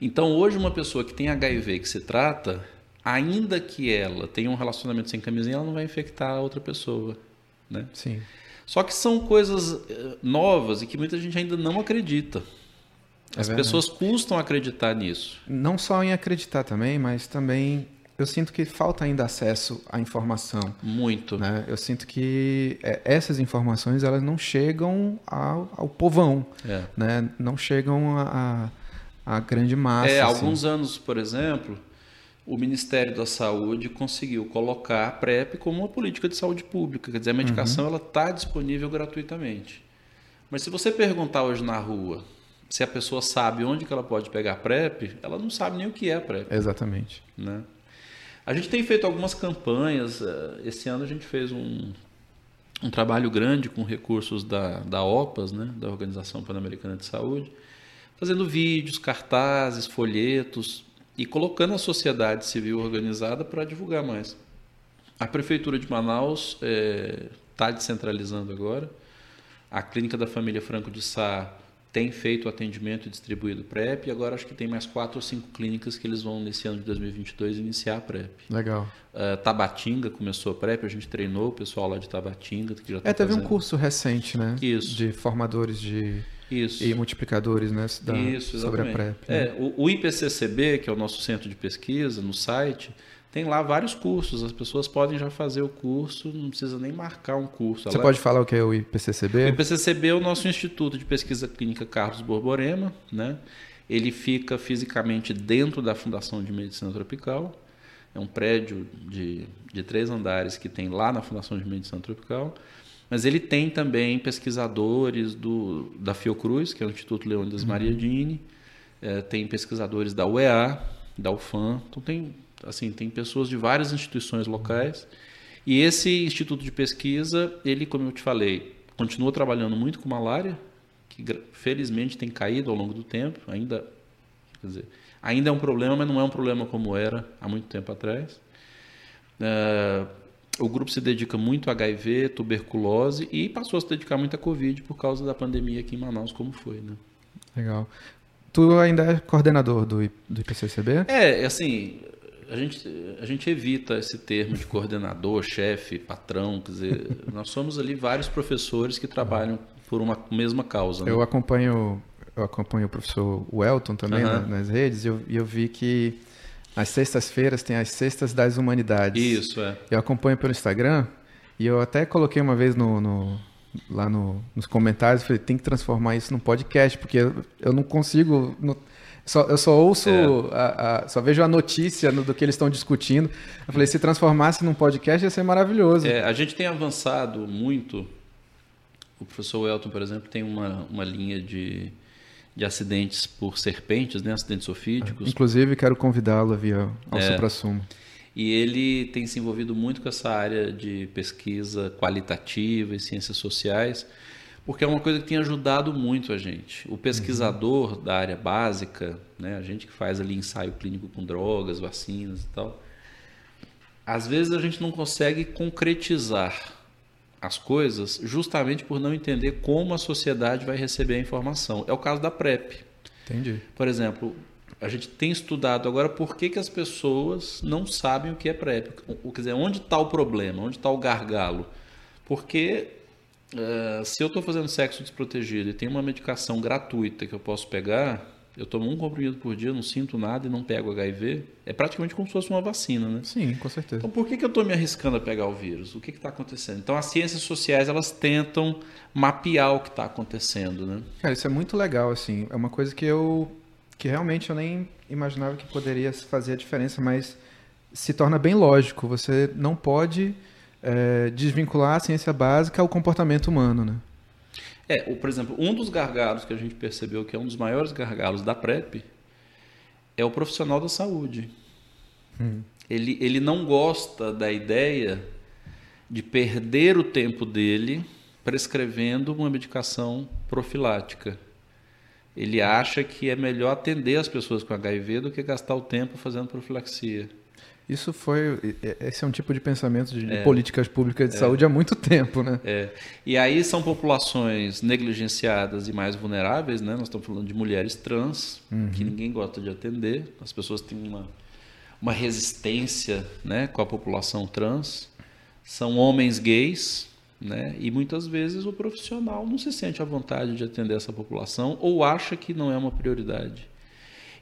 Então, hoje, uma pessoa que tem HIV que se trata, ainda que ela tenha um relacionamento sem camisinha, ela não vai infectar a outra pessoa. Né? Sim. Só que são coisas eh, novas e que muita gente ainda não acredita. É As é pessoas custam acreditar nisso. Não só em acreditar também, mas também eu sinto que falta ainda acesso à informação. Muito. Né? Eu sinto que é, essas informações elas não chegam ao, ao povão, é. né? não chegam à grande massa. É, assim. alguns anos, por exemplo, o Ministério da Saúde conseguiu colocar a PrEP como uma política de saúde pública. Quer dizer, a medicação uhum. está disponível gratuitamente. Mas se você perguntar hoje na rua se a pessoa sabe onde que ela pode pegar PrEP, ela não sabe nem o que é PrEP. Exatamente. Né? A gente tem feito algumas campanhas. Eh, esse ano a gente fez um, um trabalho grande com recursos da, da OPAS, né, da Organização Pan-Americana de Saúde, fazendo vídeos, cartazes, folhetos, e colocando a sociedade civil organizada para divulgar mais. A Prefeitura de Manaus está é, tá descentralizando agora. A Clínica da Família Franco de Sá tem feito atendimento e distribuído PrEP, e agora acho que tem mais quatro ou cinco clínicas que eles vão, nesse ano de 2022, iniciar a PrEP. Legal. Uh, Tabatinga começou a PrEP, a gente treinou o pessoal lá de Tabatinga. Que já tá é, teve fazendo. um curso recente, né? Isso. De formadores de isso. E multiplicadores né, da, Isso, sobre a PrEP. Né? É, o, o IPCCB, que é o nosso centro de pesquisa, no site, tem lá vários cursos. As pessoas podem já fazer o curso, não precisa nem marcar um curso. Você Ela... pode falar o que é o IPCCB? O IPCCB é o nosso Instituto de Pesquisa Clínica Carlos Borborema. Né? Ele fica fisicamente dentro da Fundação de Medicina Tropical. É um prédio de, de três andares que tem lá na Fundação de Medicina Tropical. Mas ele tem também pesquisadores do, da Fiocruz, que é o Instituto Leônidas uhum. Maria Dini, é, tem pesquisadores da UEA, da UFAM, então tem, assim, tem pessoas de várias instituições locais. E esse instituto de pesquisa, ele, como eu te falei, continua trabalhando muito com malária, que felizmente tem caído ao longo do tempo, ainda, quer dizer, ainda é um problema, mas não é um problema como era há muito tempo atrás. Uh, o grupo se dedica muito a HIV, tuberculose e passou a se dedicar muito a Covid por causa da pandemia aqui em Manaus, como foi, né? Legal. Tu ainda é coordenador do, do IPCCB? É, assim, a gente, a gente evita esse termo de coordenador, chefe, patrão, quer dizer, nós somos ali vários professores que trabalham por uma mesma causa. Né? Eu acompanho eu acompanho o professor Welton também uhum. nas redes e eu, eu vi que Às sextas-feiras tem as Sextas das Humanidades. Isso, é. Eu acompanho pelo Instagram e eu até coloquei uma vez no, no lá no, nos comentários, falei, tem que transformar isso num podcast, porque eu, eu não consigo. Só, eu só ouço, é. a, a, só vejo a notícia no, do que eles estão discutindo. Eu falei, se transformasse num podcast ia ser maravilhoso. É, a gente tem avançado muito. O professor Elton, por exemplo, tem uma, uma linha de, de acidentes por serpentes, né? acidentes ofídicos. Inclusive, quero convidá-lo a vir ao, ao é. Supra-Sumo. E ele tem se envolvido muito com essa área de pesquisa qualitativa e ciências sociais, porque é uma coisa que tem ajudado muito a gente. O pesquisador uhum. da área básica, né, a gente que faz ali ensaio clínico com drogas, vacinas e tal, às vezes a gente não consegue concretizar as coisas justamente por não entender como a sociedade vai receber a informação. É o caso da PrEP. Entendi. Por exemplo, a gente tem estudado agora por que, que as pessoas não sabem o que é PrEP. O, quer dizer, onde está o problema, onde está o gargalo. Porque uh, se eu estou fazendo sexo desprotegido e tem uma medicação gratuita que eu posso pegar, eu tomo um comprimido por dia, não sinto nada e não pego HIV, é praticamente como se fosse uma vacina, né? Sim, com certeza. Então por que, que eu estou me arriscando a pegar o vírus? O que está acontecendo? Então as ciências sociais elas tentam mapear o que está acontecendo, né? Cara, isso é muito legal, assim. É uma coisa que eu que realmente eu nem imaginava que poderia fazer a diferença, mas se torna bem lógico. Você não pode é, desvincular a ciência básica ao comportamento humano, né? É, por exemplo, um dos gargalos que a gente percebeu que é um dos maiores gargalos da PrEP é o profissional da saúde. Hum. Ele, ele não gosta da ideia de perder o tempo dele prescrevendo uma medicação profilática ele acha que é melhor atender as pessoas com HIV do que gastar o tempo fazendo profilaxia. Isso foi. Esse é um tipo de pensamento de, é, políticas públicas de é, saúde há muito tempo, né? É. E aí são populações negligenciadas e mais vulneráveis, né? Nós estamos falando de mulheres trans, uhum. que ninguém gosta de atender. As pessoas têm uma, uma resistência né, com a população trans. São homens gays, né? E muitas vezes o profissional não se sente à vontade de atender essa população ou acha que não é uma prioridade.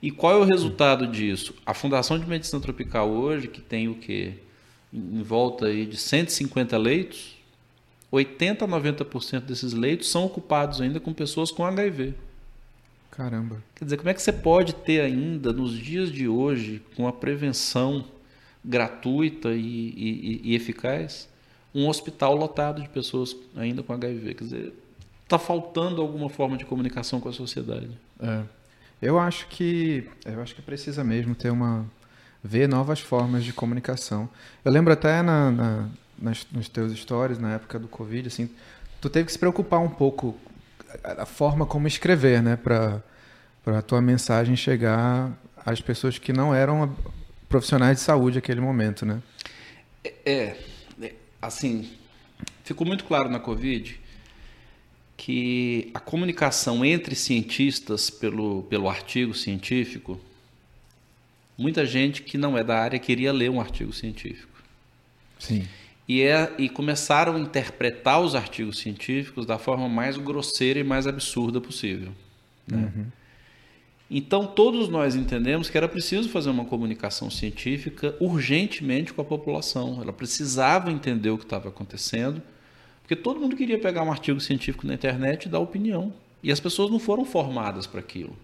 E qual é o resultado disso? A Fundação de Medicina Tropical hoje, que tem o quê? Em volta aí de 150 leitos, 80 a 90% desses leitos são ocupados ainda com pessoas com HIV. Caramba. Quer dizer, como é que você pode ter ainda, nos dias de hoje, com a prevenção gratuita e, e, e eficaz, um hospital lotado de pessoas ainda com HIV. Quer dizer, está faltando alguma forma de comunicação com a sociedade. É. Eu acho que eu acho que precisa mesmo ter uma ver novas formas de comunicação. Eu lembro até na, na nas, nos teus stories na época do Covid, assim, tu teve que se preocupar um pouco a, a forma como escrever, né, para para a tua mensagem chegar às pessoas que não eram profissionais de saúde naquele momento, né? É, é assim, ficou muito claro na Covid que a comunicação entre cientistas pelo, pelo artigo científico, muita gente que não é da área queria ler um artigo científico. Sim. E, é, e começaram a interpretar os artigos científicos da forma mais grosseira e mais absurda possível. Né? Uhum. Então, todos nós entendemos que era preciso fazer uma comunicação científica urgentemente com a população. Ela precisava entender o que estava acontecendo, porque todo mundo queria pegar um artigo científico na internet e dar opinião. E as pessoas não foram formadas para aquilo.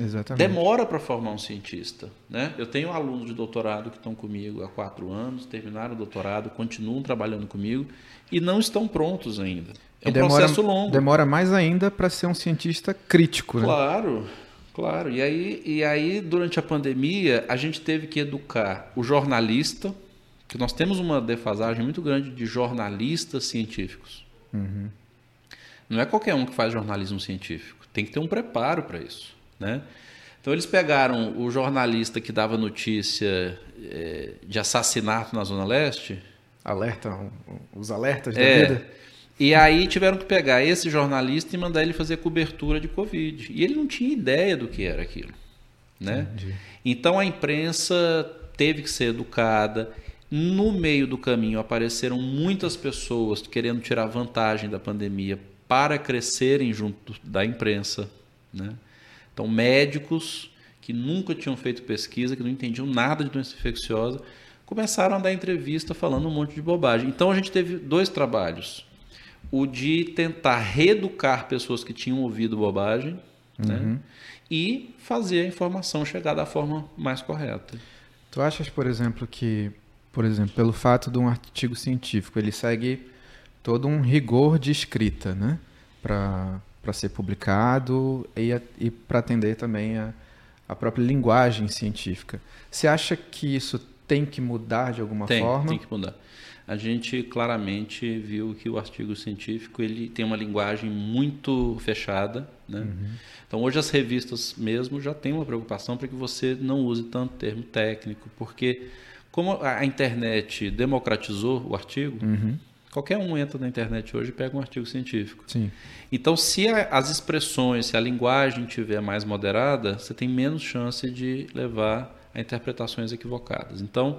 Exatamente. Demora para formar um cientista. Né? Eu tenho alunos de doutorado que estão comigo há quatro anos, terminaram o doutorado, continuam trabalhando comigo e não estão prontos ainda. É um demora, processo longo. Demora mais ainda para ser um cientista crítico. Né? Claro. Claro, e aí, e aí durante a pandemia a gente teve que educar o jornalista, que nós temos uma defasagem muito grande de jornalistas científicos. Uhum. Não é qualquer um que faz jornalismo científico, tem que ter um preparo para isso. Né? Então eles pegaram o jornalista que dava notícia é, de assassinato na Zona Leste. Alerta, os alertas da é, vida e aí tiveram que pegar esse jornalista e mandar ele fazer cobertura de Covid. E ele não tinha ideia do que era aquilo. Né? Então a imprensa teve que ser educada. No meio do caminho apareceram muitas pessoas querendo tirar vantagem da pandemia para crescerem junto da imprensa. Né? Então, médicos que nunca tinham feito pesquisa, que não entendiam nada de doença infecciosa, começaram a dar entrevista falando um monte de bobagem. Então a gente teve dois trabalhos. O de tentar reeducar pessoas que tinham ouvido bobagem né? uhum. né? e fazer a informação chegar da forma mais correta. Tu achas, por exemplo, que, por exemplo, pelo fato de um artigo científico, ele segue todo um rigor de escrita, né? Para ser publicado e, e para atender também a, a própria linguagem científica. Você acha que isso tem que mudar de alguma tem, forma? Tem que mudar. A gente claramente viu que o artigo científico ele tem uma linguagem muito fechada. Né? Uhum. Então, hoje as revistas mesmo já têm uma preocupação para que você não use tanto termo técnico, porque como a internet democratizou o artigo, uhum. Qualquer um entra na internet hoje e pega um artigo científico. Sim. Então, se a, as expressões, se a linguagem tiver mais moderada, você tem menos chance de levar a interpretações equivocadas. Então,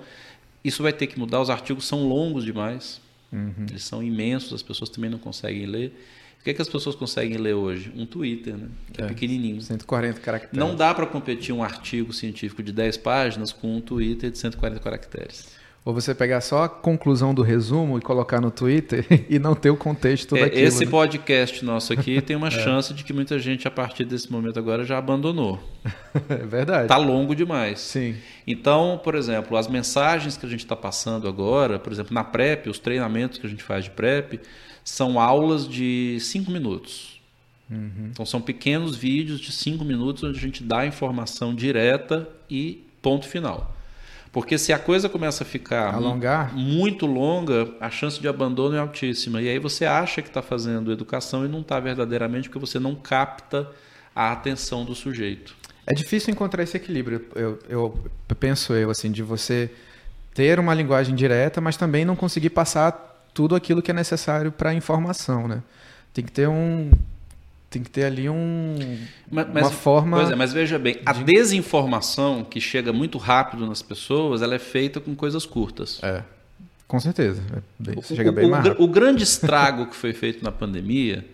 isso vai ter que mudar. Os artigos são longos demais, uhum. eles são imensos, as pessoas também não conseguem ler. O que, é que as pessoas conseguem ler hoje? Um Twitter, né? Que é, é pequenininho. 140 caracteres. Não dá para competir um artigo científico de 10 páginas com um Twitter de 140 caracteres. Ou você pegar só a conclusão do resumo e colocar no Twitter e não ter o contexto é, daquilo. Esse né? podcast nosso aqui tem uma é. chance de que muita gente, a partir desse momento agora, já abandonou. É verdade. Está longo demais. Sim. Então, por exemplo, as mensagens que a gente está passando agora, por exemplo, na PrEP, os treinamentos que a gente faz de PrEP, são aulas de cinco minutos. Uhum. Então, são pequenos vídeos de cinco minutos onde a gente dá informação direta e ponto final. Porque se a coisa começa a ficar Alongar. muito longa, a chance de abandono é altíssima. E aí você acha que está fazendo educação e não está verdadeiramente porque você não capta a atenção do sujeito. É difícil encontrar esse equilíbrio. Eu, eu, penso eu assim de você ter uma linguagem direta, mas também não conseguir passar tudo aquilo que é necessário para a informação, né? Tem que ter um tem que ter ali um, mas, uma mas, forma. Pois é, mas veja bem, a de... desinformação que chega muito rápido nas pessoas, ela é feita com coisas curtas. É, com certeza. É bem, o, chega bem o, mais rápido. o grande estrago que foi feito na pandemia,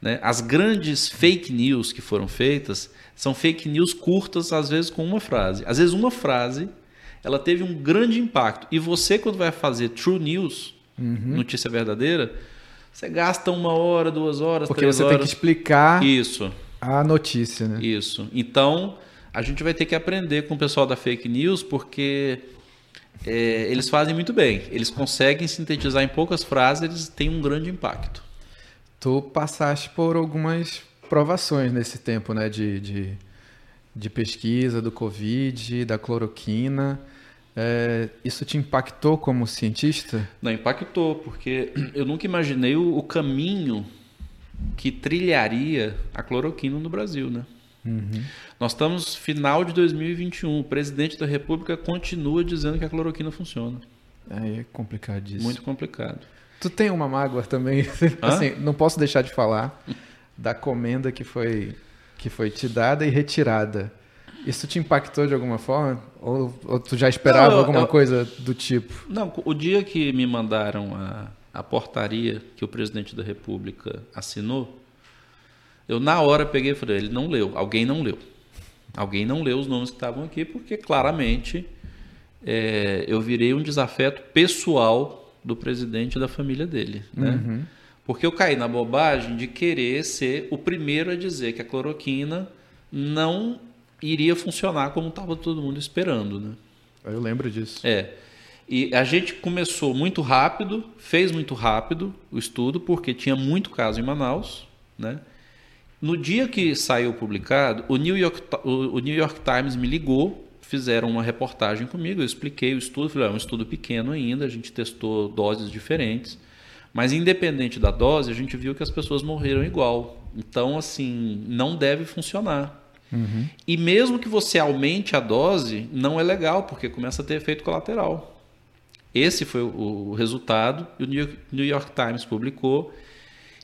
né, as grandes fake news que foram feitas, são fake news curtas, às vezes com uma frase. Às vezes uma frase, ela teve um grande impacto. E você, quando vai fazer true news, uhum. notícia verdadeira, você gasta uma hora, duas horas, Porque três você horas. tem que explicar Isso. a notícia, né? Isso. Então, a gente vai ter que aprender com o pessoal da fake news, porque é, eles fazem muito bem. Eles conseguem sintetizar em poucas frases, eles têm um grande impacto. Tu passaste por algumas provações nesse tempo, né? De, de, de pesquisa do Covid, da cloroquina. É, isso te impactou como cientista? Não, impactou, porque eu nunca imaginei o, o caminho que trilharia a cloroquina no Brasil, né? Uhum. Nós estamos final de 2021. O presidente da República continua dizendo que a cloroquina funciona. É, é complicadíssimo. Muito complicado. Tu tem uma mágoa também? assim, não posso deixar de falar da comenda que foi que foi te dada e retirada. Isso te impactou de alguma forma? Ou, ou tu já esperava não, eu, alguma eu, coisa do tipo? Não, o dia que me mandaram a, a portaria que o presidente da República assinou, eu na hora peguei e falei, ele não leu, alguém não leu. Alguém não leu os nomes que estavam aqui, porque claramente é, eu virei um desafeto pessoal do presidente e da família dele. Né? Uhum. Porque eu caí na bobagem de querer ser o primeiro a dizer que a cloroquina não iria funcionar como estava todo mundo esperando. Né? Eu lembro disso. É. E a gente começou muito rápido, fez muito rápido o estudo, porque tinha muito caso em Manaus. Né? No dia que saiu publicado, o New York, o New York Times me ligou, fizeram uma reportagem comigo, eu expliquei o estudo, falei, é um estudo pequeno ainda, a gente testou doses diferentes, mas independente da dose, a gente viu que as pessoas morreram igual. Então, assim, não deve funcionar. Uhum. E mesmo que você aumente a dose, não é legal, porque começa a ter efeito colateral. Esse foi o resultado, e o New York Times publicou.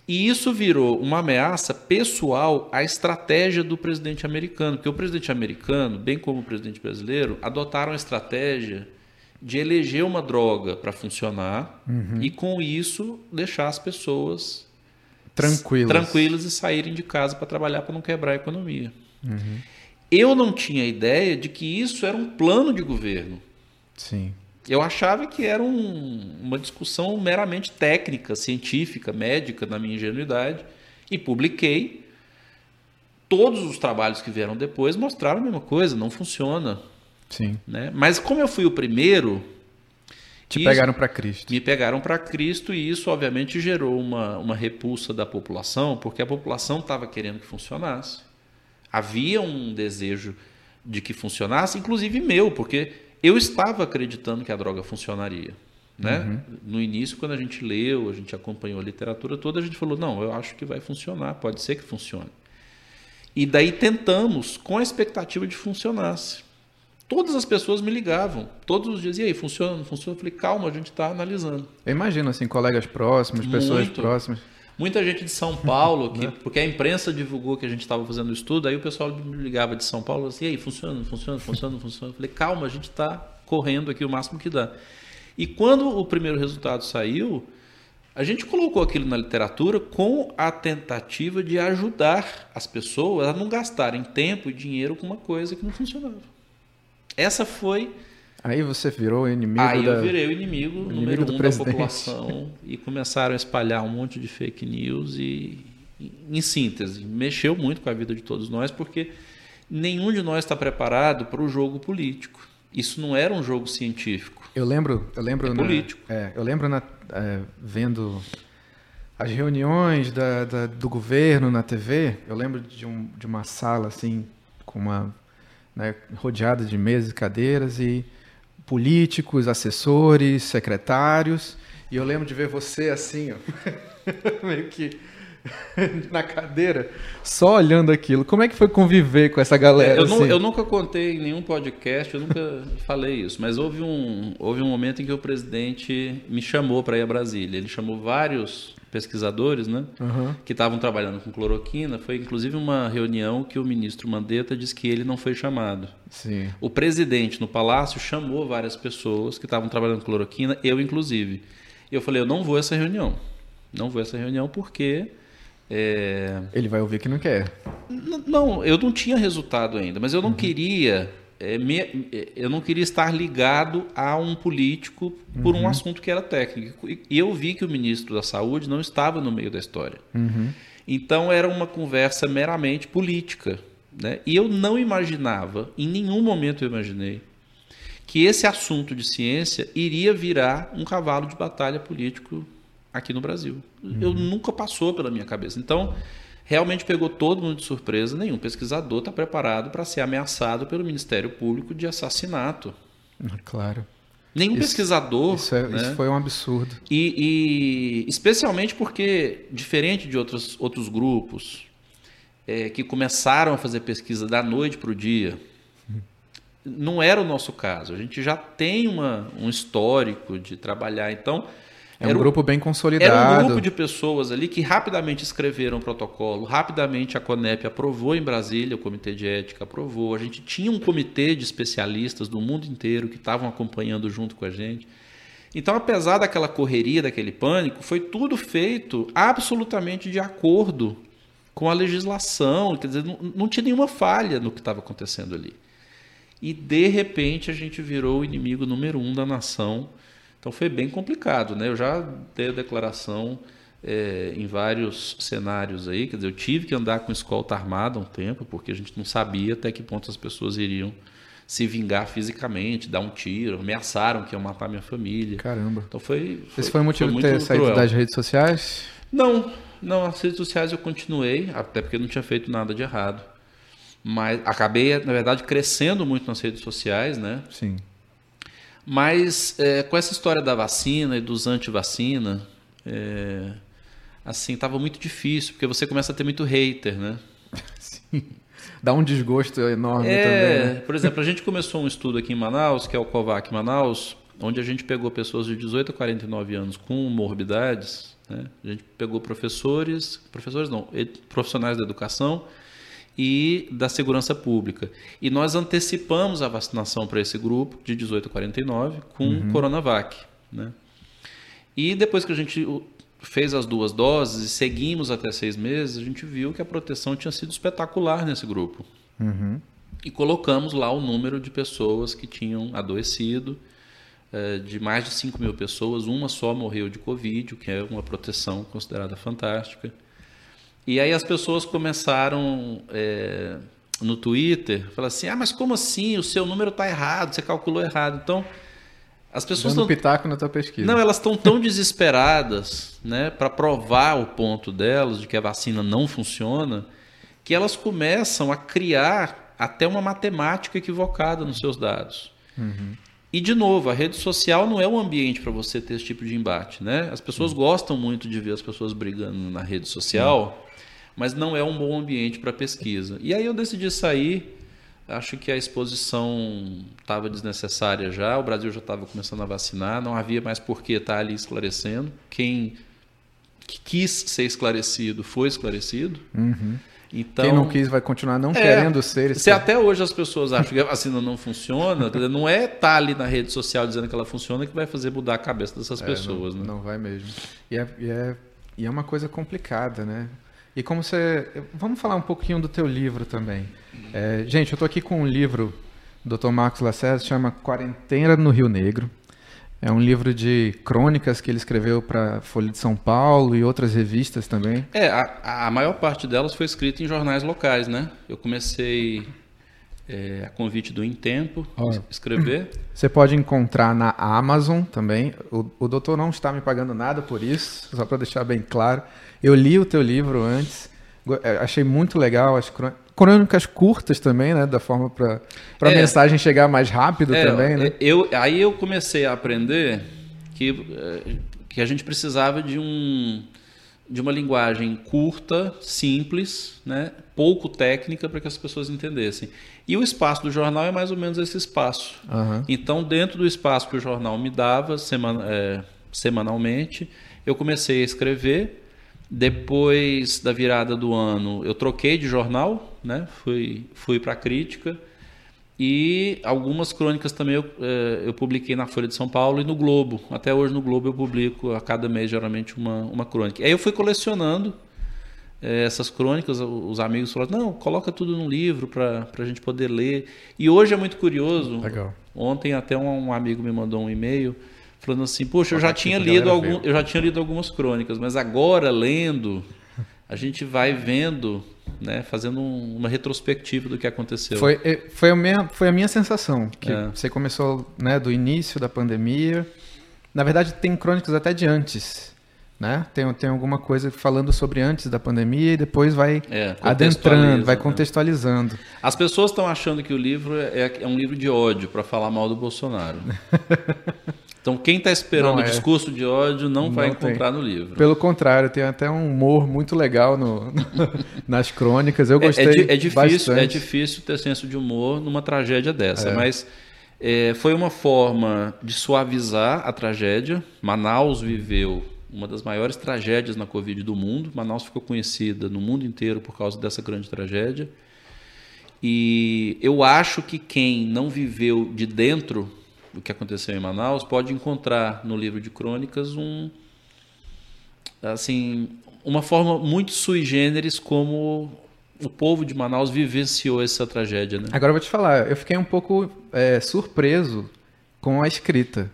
E isso virou uma ameaça pessoal à estratégia do presidente americano, porque o presidente americano, bem como o presidente brasileiro, adotaram a estratégia de eleger uma droga para funcionar uhum. e, com isso, deixar as pessoas tranquilas, tranquilas e saírem de casa para trabalhar para não quebrar a economia. Uhum. Eu não tinha ideia de que isso era um plano de governo. Sim. Eu achava que era um, uma discussão meramente técnica, científica, médica, na minha ingenuidade, e publiquei. Todos os trabalhos que vieram depois mostraram a mesma coisa, não funciona. Sim. Né? Mas como eu fui o primeiro. Te isso- pegaram para Cristo. me pegaram para Cristo e isso, obviamente, gerou uma, uma repulsa da população, porque a população estava querendo que funcionasse. Havia um desejo de que funcionasse, inclusive meu, porque eu estava acreditando que a droga funcionaria. Né? No início, quando a gente leu, a gente acompanhou a literatura toda, a gente falou: não, eu acho que vai funcionar, pode ser que funcione. E daí tentamos com a expectativa de que funcionasse. Todas as pessoas me ligavam, todos os dias, e aí, funciona, não funciona? Eu falei, calma, a gente está analisando. Eu imagino, assim, colegas próximos, pessoas Muito. próximas. Muita gente de São Paulo, que, porque a imprensa divulgou que a gente estava fazendo o estudo, aí o pessoal me ligava de São Paulo assim, e aí, funciona, funciona, funciona, funciona. Eu falei, calma, a gente está correndo aqui o máximo que dá. E quando o primeiro resultado saiu, a gente colocou aquilo na literatura com a tentativa de ajudar as pessoas a não gastarem tempo e dinheiro com uma coisa que não funcionava. Essa foi Aí você virou inimigo Aí da... eu virei o inimigo, inimigo número um presidente. da população e começaram a espalhar um monte de fake news e, em síntese, mexeu muito com a vida de todos nós porque nenhum de nós está preparado para o jogo político. Isso não era um jogo científico. Eu lembro, eu lembro É na- político. é, eu lembro na- é, vendo as reuniões da- da- do governo na TV. Eu lembro de, um- de uma sala assim com uma né, rodeada de mesas e cadeiras e políticos, assessores, secretários. E eu lembro de ver você assim, ó, meio que na cadeira, só olhando aquilo. Como é que foi conviver com essa galera? eu, nu- assim? eu nunca contei em nenhum podcast, eu nunca falei isso, mas houve um, houve um momento em que o presidente me chamou para ir a Brasília. Ele chamou vários pesquisadores, né? Aham. que estavam trabalhando com cloroquina. Foi inclusive uma reunião que o ministro Mandetta disse que ele não foi chamado. Sim. O presidente no palácio chamou várias pessoas que estavam trabalhando com cloroquina, eu inclusive. E eu falei, eu não vou a essa reunião. Não vou a essa reunião porque é, Ele vai ouvir que não quer. N- Não, eu não tinha resultado ainda, mas eu não queria. É, me- é, eu não queria estar ligado a um político por um assunto que era técnico. E eu vi que o ministro da Saúde não estava no meio da história. Então era uma conversa meramente política. Né? E eu não imaginava, em nenhum momento eu imaginei, que esse assunto de ciência iria virar um cavalo de batalha político aqui no Brasil. Eu nunca passou pela minha cabeça. Então, realmente pegou todo mundo de surpresa. Nenhum pesquisador está preparado para ser ameaçado pelo Ministério Público de assassinato. Claro. Nenhum Isso- pesquisador. Isso, é- né? isso foi um absurdo. E, e especialmente porque, diferente de outros, outros grupos é, que começaram a fazer pesquisa da noite para o dia, não era o nosso caso. A gente já tem uma, um histórico de trabalhar. Então, É um era grupo bem era consolidado. um grupo de pessoas ali que rapidamente escreveram o protocolo, rapidamente a CONEP aprovou em Brasília, o Comitê de Ética aprovou. A gente tinha um comitê de especialistas do mundo inteiro que estavam acompanhando junto com a gente. Então, apesar daquela correria, daquele pânico, foi tudo feito absolutamente de acordo com a legislação, quer dizer, não, não tinha nenhuma falha no que estava acontecendo ali. E de repente a gente virou o inimigo número um da nação. Então foi bem complicado, né? Eu já dei a declaração é, em vários cenários aí, quer dizer, eu tive que andar com escolta armada um tempo, porque a gente não sabia até que ponto as pessoas iriam se vingar fisicamente, dar um tiro, ameaçaram que iam matar minha família. Caramba. Então foi. Esse foi o motivo de muito ter saído das redes sociais? Não, não, as redes sociais eu continuei, até porque eu não tinha feito nada de errado. Mas acabei, na verdade, crescendo muito nas redes sociais, né? Sim. Mas é, com essa história da vacina e dos anti-vacina, é, assim, estava muito difícil, porque você começa a ter muito hater, né? Sim. Dá um desgosto enorme É, também. né? por exemplo, a gente começou um estudo aqui em Manaus, que é o COVAC Manaus, onde a gente pegou pessoas de 18 a 49 anos com morbidades. Né? A gente pegou professores, professores não, profissionais da educação e da segurança pública. E nós antecipamos a vacinação para esse grupo de 18 a 49 com Coronavac. Né? E depois que a gente fez as duas doses e seguimos até seis meses, a gente viu que a proteção tinha sido espetacular nesse grupo. Uhum. e colocamos lá o número de pessoas que tinham adoecido. É, de mais de 5 mil pessoas, uma só morreu de Covid, o que é uma proteção considerada fantástica. E aí as pessoas começaram é, no Twitter, falar assim: ah, mas como assim? O seu número está errado, você calculou errado. Então, as pessoas Dando tão... pitaco na tua pesquisa. Não, elas estão tão desesperadas né, para provar o ponto delas de que a vacina não funciona, que elas começam a criar até uma matemática equivocada nos seus dados. Uhum. E, de novo, a rede social não é um ambiente para você ter esse tipo de embate. Né? As pessoas uhum. gostam muito de ver as pessoas brigando na rede social, uhum. Mas não é um bom ambiente para pesquisa. E aí eu decidi sair. Acho que a exposição estava desnecessária já, o Brasil já estava começando a vacinar, não havia mais por que estar ali esclarecendo. Quem quis ser esclarecido foi esclarecido. Uhum. Então, Quem não quis vai continuar não é, querendo ser. Se até hoje as pessoas acham que a vacina não funciona, não é estar tá ali na rede social dizendo que ela funciona que vai fazer mudar a cabeça dessas é, pessoas. Não, né? não vai mesmo. E é, e, é, e é uma coisa complicada, né? E como você. Vamos falar um pouquinho do teu livro também. É, gente, eu estou aqui com um livro do Dr. Marcos Lacerda, chama Quarentena no Rio Negro. É um livro de crônicas que ele escreveu para Folha de São Paulo e outras revistas também. É, a, a maior parte delas foi escrita em jornais locais, né? Eu comecei é, a convite do Intempo, oh. escrever. Você pode encontrar na Amazon também. O, o doutor não está me pagando nada por isso, só para deixar bem claro. Eu li o teu livro antes, é, achei muito legal as crônicas curtas também, né? Da forma para a é, mensagem chegar mais rápido é, também, né? Eu, aí eu comecei a aprender que, eh, que a gente precisava de um de uma linguagem curta, simples, né? pouco técnica para que as pessoas entendessem. E o espaço do jornal é mais ou menos esse espaço. Uhum. Então, dentro do espaço que o jornal me dava semana, é, semanalmente, eu comecei a escrever depois da virada do ano, eu troquei de jornal, né? fui, fui para a crítica. E algumas crônicas também eu, é, eu, publiquei na Folha de São Paulo e no Globo. Até hoje no Globo eu publico a cada mês, geralmente, uma, uma crônica. Aí eu fui colecionando é, essas crônicas. Os amigos falaram: não, coloca tudo num livro para a gente poder ler. E hoje é muito curioso. Legal. Ontem até um amigo me mandou um e-mail falando assim, poxa, eu já tinha lido algum, eu já tinha lido algumas crônicas, mas agora lendo, a gente vai vendo, né, fazendo um, uma retrospectiva do que aconteceu. Foi, é, foi, a, minha, foi a minha sensação, que é. você começou né, do início da pandemia. Na verdade, tem crônicas até de antes. Né? Tem, tem alguma coisa falando sobre antes da pandemia e depois vai é, adentrando, vai né? contextualizando. Né? As pessoas estão achando que o livro é, é um livro de ódio para falar mal do Bolsonaro. Então, quem está esperando o é. discurso de ódio não, não vai encontrar tem. no livro. Pelo contrário, tem até um humor muito legal no, nas crônicas. Eu gostei. É, é, é difícil, é difícil ter senso de humor numa tragédia dessa, é. mas é, foi uma forma de suavizar a tragédia. Manaus viveu uma das maiores tragédias na Covid do mundo. Manaus ficou conhecida no mundo inteiro por causa dessa grande tragédia. E eu acho que quem não viveu de dentro do que aconteceu em Manaus, pode encontrar no livro de crônicas um assim uma forma muito sui generis como o povo de Manaus vivenciou essa tragédia. Né? Agora eu vou te falar, eu fiquei um pouco é, surpreso com a escrita,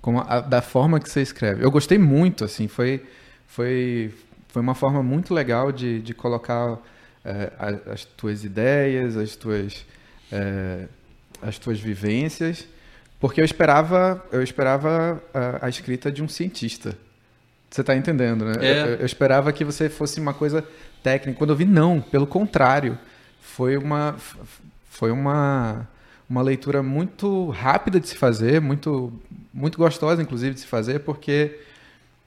com a, da forma que você escreve. Eu gostei muito, assim, foi, foi, foi uma forma muito legal de, de colocar é, as tuas ideias, as tuas, é, as tuas vivências porque eu esperava, eu esperava a, a escrita de um cientista. Você está entendendo, né? É. Eu, eu, esperava que você fosse uma coisa técnica. Quando eu vi, não. Pelo contrário. Foi uma, foi uma, uma leitura muito rápida de se fazer, muito, muito gostosa, inclusive, de se fazer, porque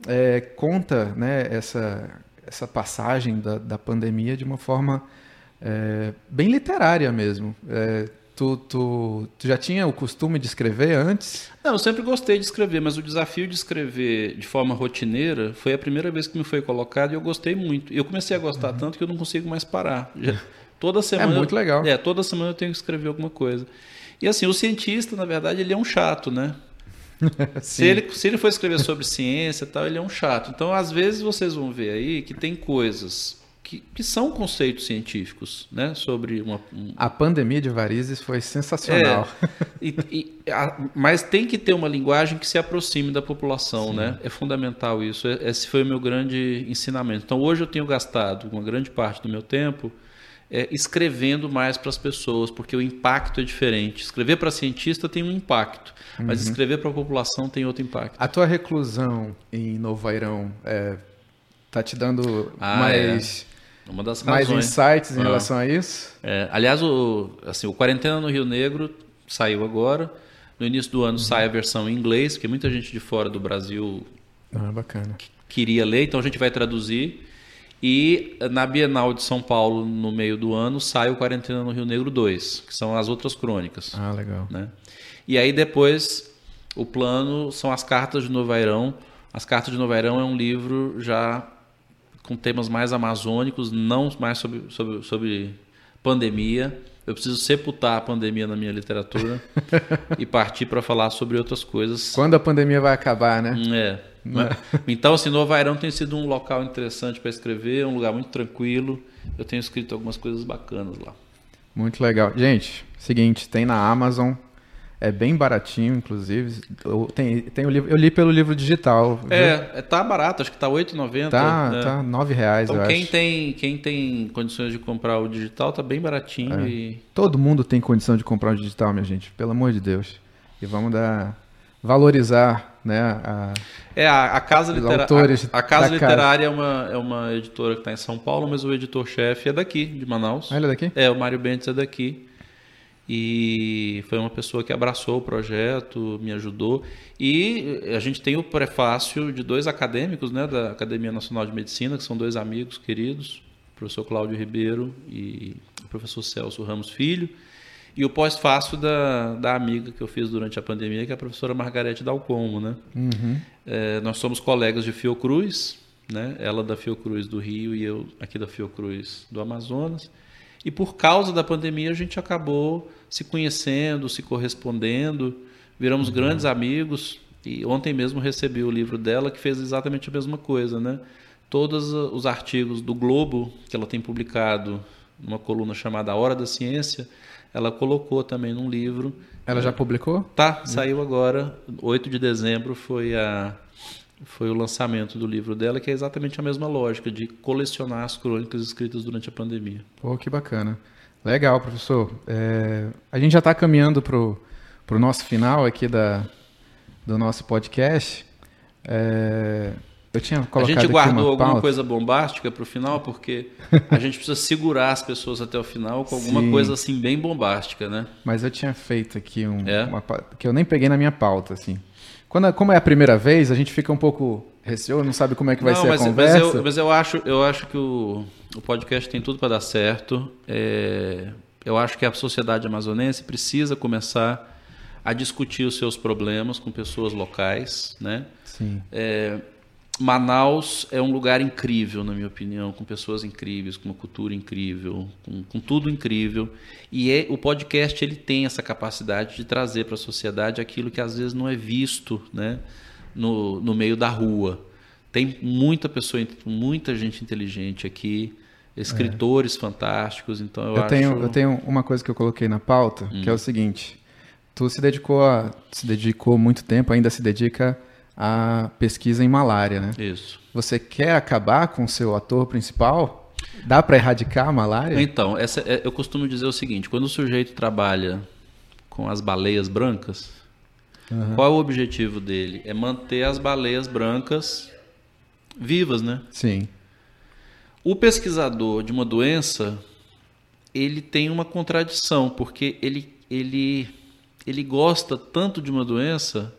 é, conta né, essa, essa passagem da, da pandemia de uma forma é, bem literária mesmo. É, Tu, tu, tu, já tinha o costume de escrever antes? Não, eu sempre gostei de escrever, mas o desafio de escrever de forma rotineira foi a primeira vez que me foi colocado e eu gostei muito. Eu comecei a gostar uhum. tanto que eu não consigo mais parar. Já, toda semana. É muito legal. É, toda semana eu tenho que escrever alguma coisa. E assim, o cientista, na verdade, ele é um chato, né? se, ele, se ele for escrever sobre ciência e tal, ele é um chato. Então, às vezes, vocês vão ver aí que tem coisas que, que são conceitos científicos, né? Sobre uma. Um... A pandemia de varizes foi sensacional. É, e, e, a, mas tem que ter uma linguagem que se aproxime da população, Sim. né? É fundamental isso. Esse foi o meu grande ensinamento. Então hoje eu tenho gastado uma grande parte do meu tempo é, escrevendo mais para as pessoas, porque o impacto é diferente. Escrever para cientista tem um impacto, mas uhum. escrever para a população tem outro impacto. A tua reclusão em Novo Airão é, tá te dando ah, mais é. Uma das razões. Mais insights em ah. relação a isso? É, aliás, o, assim, o Quarentena no Rio Negro saiu agora. No início do ano uhum. sai a versão em inglês, porque muita gente de fora do Brasil ah, queria ler, então a gente vai traduzir. E na Bienal de São Paulo, no meio do ano, sai o Quarentena no Rio Negro 2, que são as outras crônicas. Ah, legal. Né? E aí depois, o plano são as Cartas de Novairão. As Cartas de Novairão é um livro já com temas mais amazônicos, não mais sobre, sobre, sobre pandemia. Eu preciso sepultar a pandemia na minha literatura e partir para falar sobre outras coisas. Quando a pandemia vai acabar, né? É. Então, assim, Novo Airão tem sido um local interessante para escrever, um lugar muito tranquilo. Eu tenho escrito algumas coisas bacanas lá. Muito legal. Gente, seguinte, tem na Amazon é bem baratinho, inclusive. Eu, tem, tem o livro, eu li pelo livro digital. É, é, tá barato, acho que tá R$ 8,90. Tá, né? tá R$ reais, então, eu quem acho. Tem, quem tem condições de comprar o digital tá bem baratinho. É. E... Todo mundo tem condição de comprar o digital, minha gente, pelo amor de Deus. E vamos dar valorizar né, a, é, a, a Casa, litera... a, a casa Literária casa. É, uma, é uma editora que está em São Paulo, mas o editor-chefe é daqui, de Manaus. Ah, ele é daqui? É, o Mário Bentes é daqui e foi uma pessoa que abraçou o projeto, me ajudou. E a gente tem o prefácio de dois acadêmicos né, da Academia Nacional de Medicina, que são dois amigos queridos, o professor Cláudio Ribeiro e o professor Celso Ramos Filho. E o pós-fácil da, da amiga que eu fiz durante a pandemia, que é a professora Margarete Dalcomo. Né? Uhum. É, nós somos colegas de Fiocruz, né? ela da Fiocruz do Rio e eu aqui da Fiocruz do Amazonas. E por causa da pandemia a gente acabou se conhecendo, se correspondendo, viramos uhum. grandes amigos. E ontem mesmo recebi o livro dela que fez exatamente a mesma coisa, né? Todos os artigos do Globo que ela tem publicado numa coluna chamada A Hora da Ciência, ela colocou também num livro. Ela já publicou? Tá, saiu agora. 8 de dezembro foi a foi o lançamento do livro dela, que é exatamente a mesma lógica de colecionar as crônicas escritas durante a pandemia. Pô, que bacana. Legal, professor. É, a gente já está caminhando para o nosso final aqui da, do nosso podcast. É, eu tinha colocado A gente guardou alguma pauta. coisa bombástica para o final, porque a gente precisa segurar as pessoas até o final com alguma Sim. coisa assim bem bombástica, né? Mas eu tinha feito aqui um, é? uma, que eu nem peguei na minha pauta, assim. Quando, como é a primeira vez, a gente fica um pouco receoso, não sabe como é que vai não, ser mas, a conversa. Mas eu, mas eu acho, eu acho que o, o podcast tem tudo para dar certo. É, eu acho que a sociedade amazonense precisa começar a discutir os seus problemas com pessoas locais, né? Sim. É, Manaus é um lugar incrível, na minha opinião, com pessoas incríveis, com uma cultura incrível, com, com tudo incrível. E é, o podcast ele tem essa capacidade de trazer para a sociedade aquilo que às vezes não é visto né, no, no meio da rua. Tem muita pessoa, muita gente inteligente aqui, escritores é. fantásticos. Então eu, eu acho... tenho eu tenho uma coisa que eu coloquei na pauta, hum. que é o hum. seguinte: tu se dedicou a, se dedicou muito tempo, ainda se dedica a pesquisa em malária, né? Isso. Você quer acabar com o seu ator principal? Dá para erradicar a malária? Então, essa, é, eu costumo dizer o seguinte: quando o sujeito trabalha com as baleias brancas, uhum. qual é o objetivo dele? É manter as baleias brancas vivas, né? Sim. O pesquisador de uma doença, ele tem uma contradição, porque ele, ele, ele gosta tanto de uma doença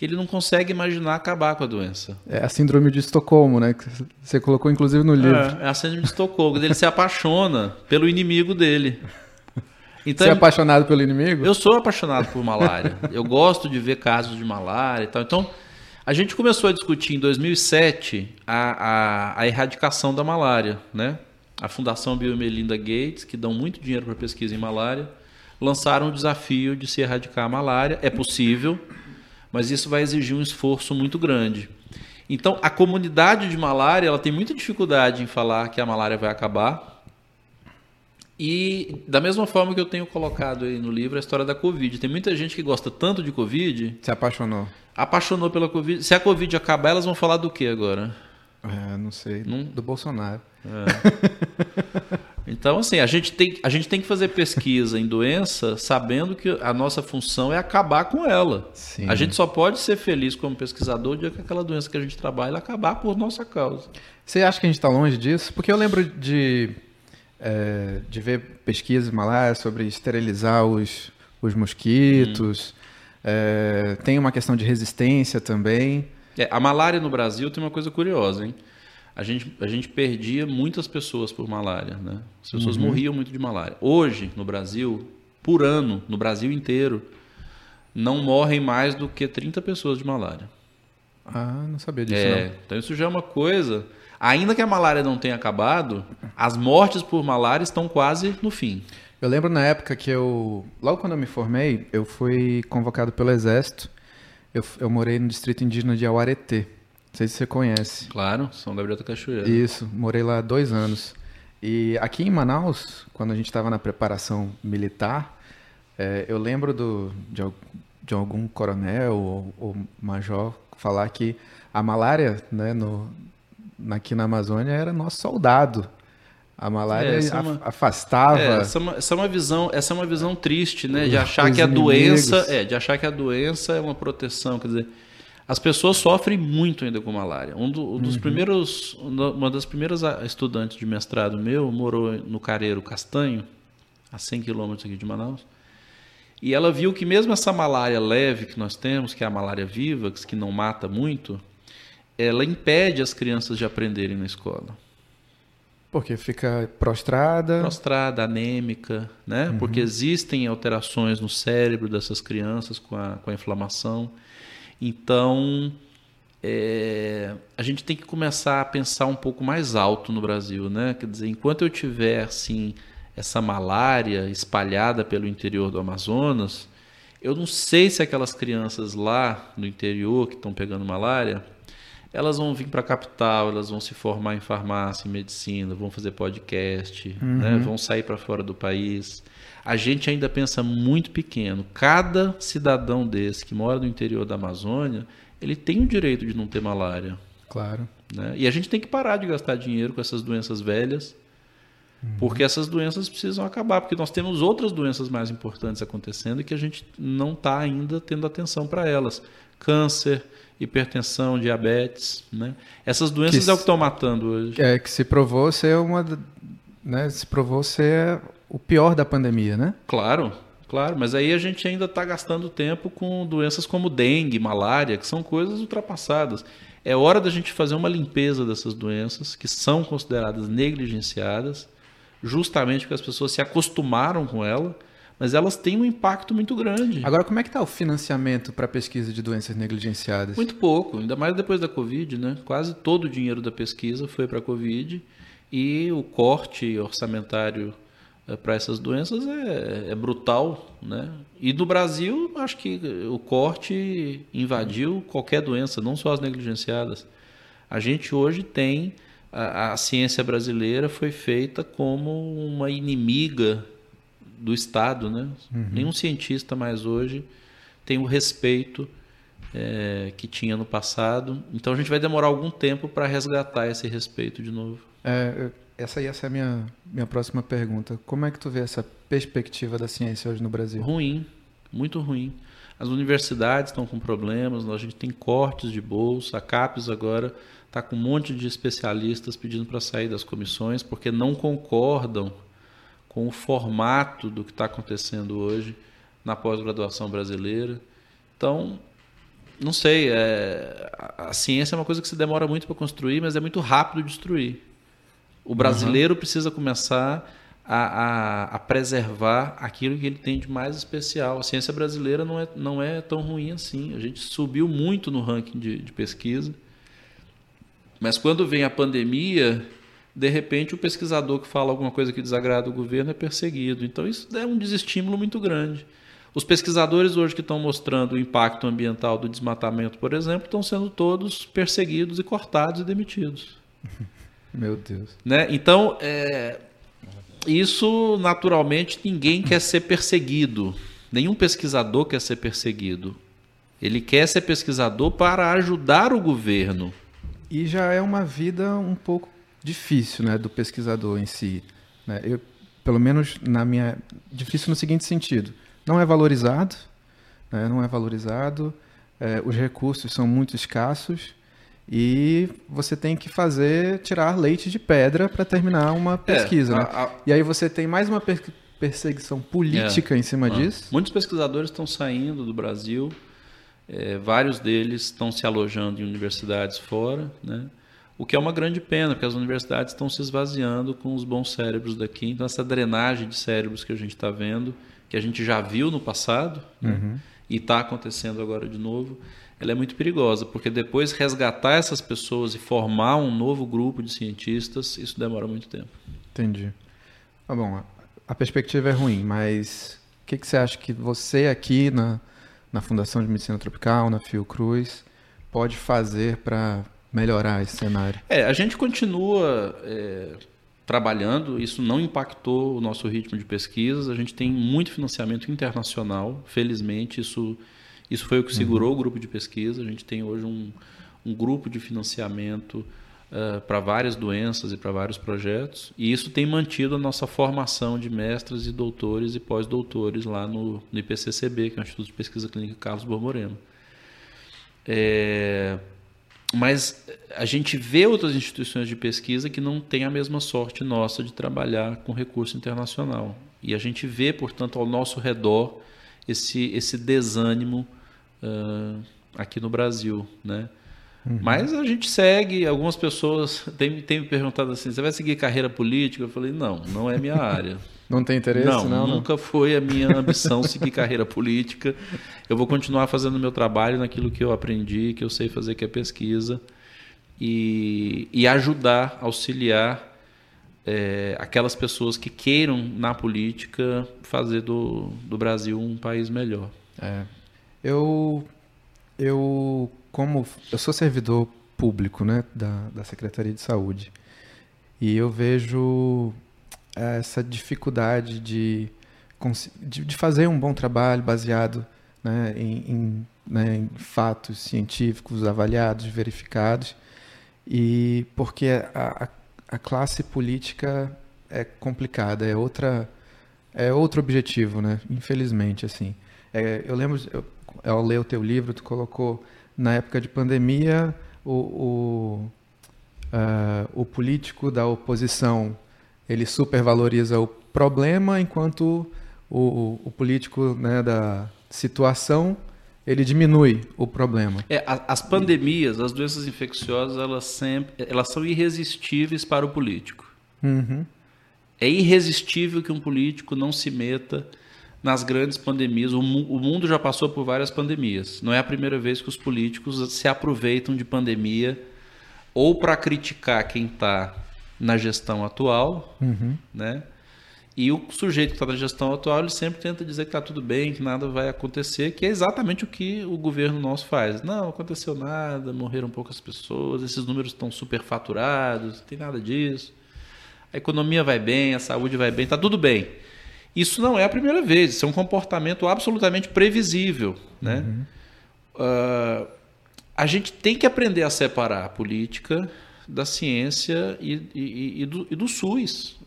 que ele não consegue imaginar acabar com a doença. É a síndrome de Estocolmo, né? Que você colocou inclusive no livro. É, é a síndrome de Estocolmo. ele se apaixona pelo inimigo dele. Então, você é apaixonado pelo inimigo? Eu sou apaixonado por malária. eu gosto de ver casos de malária e tal. Então, a gente começou a discutir em 2007 a, a, a erradicação da malária, né? A Fundação Bill e Melinda Gates, que dão muito dinheiro para pesquisa em malária, lançaram o desafio de se erradicar a malária. É possível, mas isso vai exigir um esforço muito grande. Então, a comunidade de malária ela tem muita dificuldade em falar que a malária vai acabar. E da mesma forma que eu tenho colocado aí no livro a história da Covid. Tem muita gente que gosta tanto de Covid. Se apaixonou. Apaixonou pela Covid. Se a Covid acabar, elas vão falar do que agora? É, não sei. Não... Do Bolsonaro. É. Então, assim, a gente, tem, a gente tem que fazer pesquisa em doença sabendo que a nossa função é acabar com ela. Sim. A gente só pode ser feliz como pesquisador de que aquela doença que a gente trabalha acabar por nossa causa. Você acha que a gente está longe disso? Porque eu lembro de, é, de ver pesquisas malária sobre esterilizar os, os mosquitos. Hum. É, tem uma questão de resistência também. É, a malária no Brasil tem uma coisa curiosa, hein? a gente, a gente perdia muitas pessoas por malária. Né? As pessoas uhum. morriam muito de malária. Hoje, no Brasil, por ano, no Brasil inteiro, não morrem mais do que 30 pessoas de malária. Ah, não sabia disso. É, não. então isso já é uma coisa. Ainda que a malária não tenha acabado, as mortes por malária estão quase no fim. Eu lembro na época que eu. Logo quando eu me formei, eu fui convocado pelo Exército. Eu, eu morei no distrito indígena de Auareté. Não sei se você conhece. Claro, São Gabriel da Cachoeira. Isso, morei lá dois anos. E aqui em Manaus, quando a gente estava na preparação militar, é, eu lembro do, de, de algum coronel ou, ou, major falar que a malária né, no, aqui na Amazônia era nosso soldado. A malária é, é uma, afastava. É, essa, é uma, essa, é uma, visão, essa é uma visão triste, né? De achar que a inimigos. doença, é, de achar que a doença é uma proteção, quer dizer, as pessoas sofrem muito ainda com malária. Um, do, um dos uhum. primeiros, uma das primeiras estudantes de mestrado meu morou no Careiro Castanho, a 100 quilômetros aqui de Manaus. E ela viu que mesmo essa malária leve que nós temos, que é a malária viva, que não mata muito, ela impede as crianças de aprenderem na escola. Porque fica prostrada. Prostrada, anêmica, né? Uhum. Porque existem alterações no cérebro dessas crianças com a, com a inflamação. Então, é, a gente tem que começar a pensar um pouco mais alto no Brasil, né? Quer dizer, enquanto eu tiver assim essa malária espalhada pelo interior do Amazonas, eu não sei se aquelas crianças lá no interior que estão pegando malária, elas vão vir para a capital, elas vão se formar em farmácia, em medicina, vão fazer podcast, uhum. né? vão sair para fora do país a gente ainda pensa muito pequeno. Cada cidadão desse que mora no interior da Amazônia, ele tem o direito de não ter malária. Claro. Né? E a gente tem que parar de gastar dinheiro com essas doenças velhas, uhum. porque essas doenças precisam acabar, porque nós temos outras doenças mais importantes acontecendo e que a gente não está ainda tendo atenção para elas. Câncer, hipertensão, diabetes, né? Essas doenças que é o que estão matando hoje. É, que se provou ser uma... Né, se provou ser o pior da pandemia, né? Claro, claro. Mas aí a gente ainda está gastando tempo com doenças como dengue, malária, que são coisas ultrapassadas. É hora da gente fazer uma limpeza dessas doenças que são consideradas negligenciadas, justamente porque as pessoas se acostumaram com ela, mas elas têm um impacto muito grande. Agora, como é que está o financiamento para pesquisa de doenças negligenciadas? Muito pouco, ainda mais depois da Covid, né? Quase todo o dinheiro da pesquisa foi para a Covid e o corte orçamentário é, para essas doenças é, é, brutal, né? E no Brasil, acho que o corte invadiu qualquer doença, não só as negligenciadas. A gente hoje tem a, a ciência brasileira foi feita como uma inimiga do Estado, né? Uhum. Nenhum cientista mais hoje tem o respeito é, que tinha no passado. Então a gente vai demorar algum tempo para resgatar esse respeito de novo. É, essa ia ser a minha, minha próxima pergunta. Como é que tu vê essa perspectiva da ciência hoje no Brasil? Ruim, muito ruim. As universidades estão com problemas, a gente tem cortes de bolsa, a CAPES agora está com um monte de especialistas pedindo para sair das comissões porque não concordam com o formato do que está acontecendo hoje na pós-graduação brasileira. Então, não sei, é, a ciência é uma coisa que se demora muito para construir, mas é muito rápido de destruir. O brasileiro uhum. precisa começar a, a, a, preservar aquilo que ele tem de mais especial. A ciência brasileira não é, não é tão ruim assim. A gente subiu muito no ranking de, de pesquisa. Mas quando vem a pandemia, de repente o pesquisador que fala alguma coisa que desagrada o governo é perseguido. Então isso é um desestímulo muito grande. Os pesquisadores hoje que estão mostrando o impacto ambiental do desmatamento, por exemplo, estão sendo todos perseguidos e cortados e demitidos. Meu Deus. Né? Então, é, isso naturalmente ninguém quer ser perseguido. Nenhum pesquisador quer ser perseguido. Ele quer ser pesquisador para ajudar o governo. E já é uma vida um pouco difícil, né, do pesquisador em si. Né? Eu, pelo menos na minha, difícil no seguinte sentido: não é valorizado, né? não é valorizado. É, os recursos são muito escassos e você tem que fazer tirar leite de pedra para terminar uma pesquisa. É, a, a... Né? E aí você tem mais uma per perseguição política é, em cima disso. Muitos pesquisadores estão saindo do Brasil é, vários deles estão se alojando em universidades fora, né? O que é uma grande pena, porque as universidades estão se esvaziando com os bons cérebros daqui. Então, essa drenagem de cérebros que a gente está vendo, que a gente já viu no passado né? uhum. e está acontecendo agora de novo, ela é muito perigosa, porque depois resgatar essas pessoas e formar um novo grupo de cientistas, isso demora muito tempo. Entendi. Ah, bom, a perspectiva é ruim, mas o que, que você acha que você aqui na na Fundação de Medicina Tropical, na Fiocruz, pode fazer para melhorar esse cenário? É, a gente continua é, trabalhando, isso não impactou o nosso ritmo de pesquisas, a gente tem muito financiamento internacional, felizmente, isso, isso foi o que segurou uhum. o grupo de pesquisa, a gente tem hoje um, um grupo de financiamento uh, para várias doenças e para vários projetos. E isso tem mantido a nossa formação de mestres e doutores e pós-doutores lá no, no, IPCCB, que é o Instituto de Pesquisa Clínica Carlos Borborema. É, mas a gente vê outras instituições de pesquisa que não têm a mesma sorte nossa de trabalhar com recurso internacional. E a gente vê, portanto, ao nosso redor esse, esse desânimo uh, aqui no Brasil. Né? Uhum. Mas a gente segue, algumas pessoas têm, têm me perguntado assim, você vai seguir carreira política? Eu falei, não, não é minha área. Não tem interesse? Não, não nunca não. foi a minha ambição seguir carreira política. Eu vou continuar fazendo meu trabalho naquilo que eu aprendi, que eu sei fazer, que é pesquisa, e, e ajudar, auxiliar é, aquelas pessoas que queiram, na política, fazer do, do Brasil um país melhor. É. Eu, eu como eu sou servidor público né, da, da Secretaria de Saúde e eu vejo essa dificuldade de, de, fazer um bom trabalho baseado né, em, em, né, em, fatos científicos avaliados, verificados, e porque a, a, a, classe política é complicada, é outra é outro objetivo, né? Infelizmente, assim. É, eu lembro, eu, ao ler o teu livro, tu colocou na época de pandemia, o, o, uh, o político da oposição ele supervaloriza o problema, enquanto o, o político né, da situação ele diminui o problema. É, as pandemias, as doenças infecciosas, elas sempre, elas são irresistíveis para o político. Uhum. É irresistível que um político não se meta nas grandes pandemias. O, o, mundo já passou por várias pandemias. Não é a primeira vez que os políticos se aproveitam de pandemia ou para criticar quem está na gestão atual, uhum. né? E o sujeito que está na gestão atual, ele sempre tenta dizer que está tudo bem, que nada vai acontecer, que é exatamente o que o governo nosso faz. Não, aconteceu nada, morreram poucas pessoas, esses números estão superfaturados, não tem nada disso. A economia vai bem, a saúde vai bem, está tudo bem. Isso não é a primeira vez, isso é um comportamento absolutamente previsível. Né? Uhum. Uh, a gente tem que aprender a separar a política da ciência e, e, e, do, e do, SUS.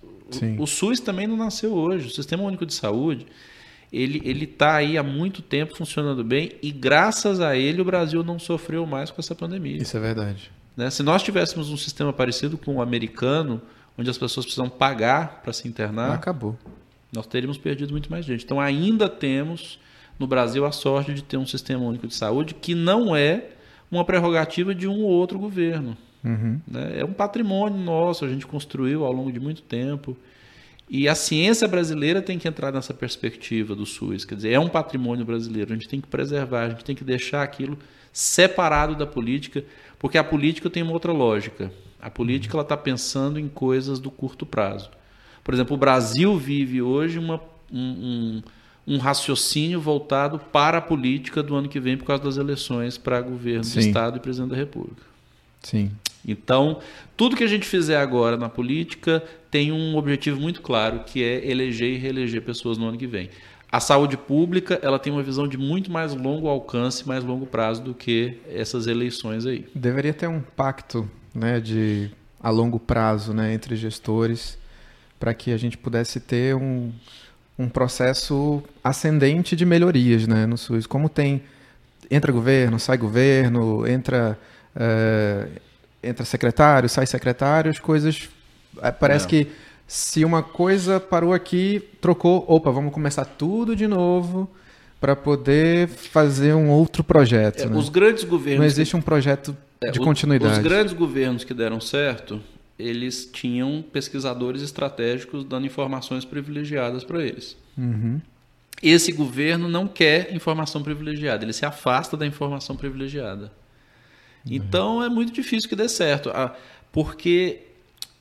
O, o, SUS também não nasceu hoje. O Sistema Único de Saúde ele está aí há muito tempo funcionando bem e graças a ele o Brasil não sofreu mais com essa pandemia. Isso é verdade. Né? Se nós tivéssemos um sistema parecido com o americano, onde as pessoas precisam pagar para se internar, acabou nós teríamos perdido muito mais gente. Então, ainda temos no Brasil a sorte de ter um sistema único de saúde que não é uma prerrogativa de um ou outro governo. Uhum. Né? É um patrimônio nosso, a gente construiu ao longo de muito tempo. E a ciência brasileira tem que entrar nessa perspectiva do SUS. Quer dizer, é um patrimônio brasileiro, a gente tem que preservar, a gente tem que deixar aquilo separado da política, porque a política tem uma outra lógica. A política está pensando em coisas do curto prazo. Por exemplo, o Brasil vive hoje uma, um, um raciocínio voltado para a política do ano que vem por causa das eleições para governo Sim. do Estado e presidente da República. Sim. Então, tudo que a gente fizer agora na política tem um objetivo muito claro, que é eleger e reeleger pessoas no ano que vem. A saúde pública ela tem uma visão de muito mais longo alcance, mais longo prazo do que essas eleições aí. Deveria ter um pacto né, de a longo prazo né, entre gestores para que a gente pudesse ter um, um processo ascendente de melhorias né, no SUS. Como tem, entra governo, sai governo, entra, eh, entra secretário, sai secretário, as coisas. eh, Parece É. que se uma coisa parou aqui, trocou, opa, vamos começar tudo de novo para poder fazer um outro projeto. É, né? Os grandes governos Não existe um projeto É, de continuidade. Os grandes governos que deram certo, eles tinham pesquisadores estratégicos dando informações privilegiadas para eles. Uhum. Esse governo não quer informação privilegiada, ele se afasta da informação privilegiada. Então é muito difícil que dê certo, Ah, porque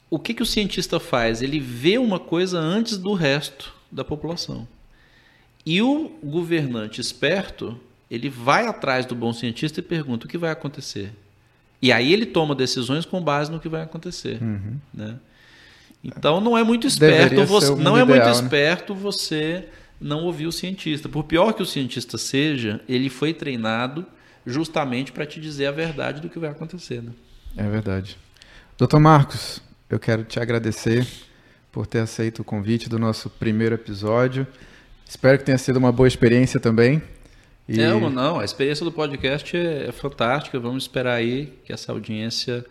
o que, que o cientista faz? Ele vê uma coisa antes do resto da população. E o governante esperto, ele vai atrás do bom cientista e pergunta o que vai acontecer. E aí ele toma decisões com base no que vai acontecer. Né? Então não é muito esperto Uhum. Você, não é muito né? esperto você não ouvir o cientista. Por pior que o cientista seja, ele foi treinado justamente para te dizer a verdade do que vai acontecer. Né? É verdade. Doutor Marcos, eu quero te agradecer por ter aceito o convite do nosso primeiro episódio. Espero que tenha sido uma boa experiência também. E É, uma- não, a experiência do podcast é, é fantástica. Vamos esperar aí que essa audiência,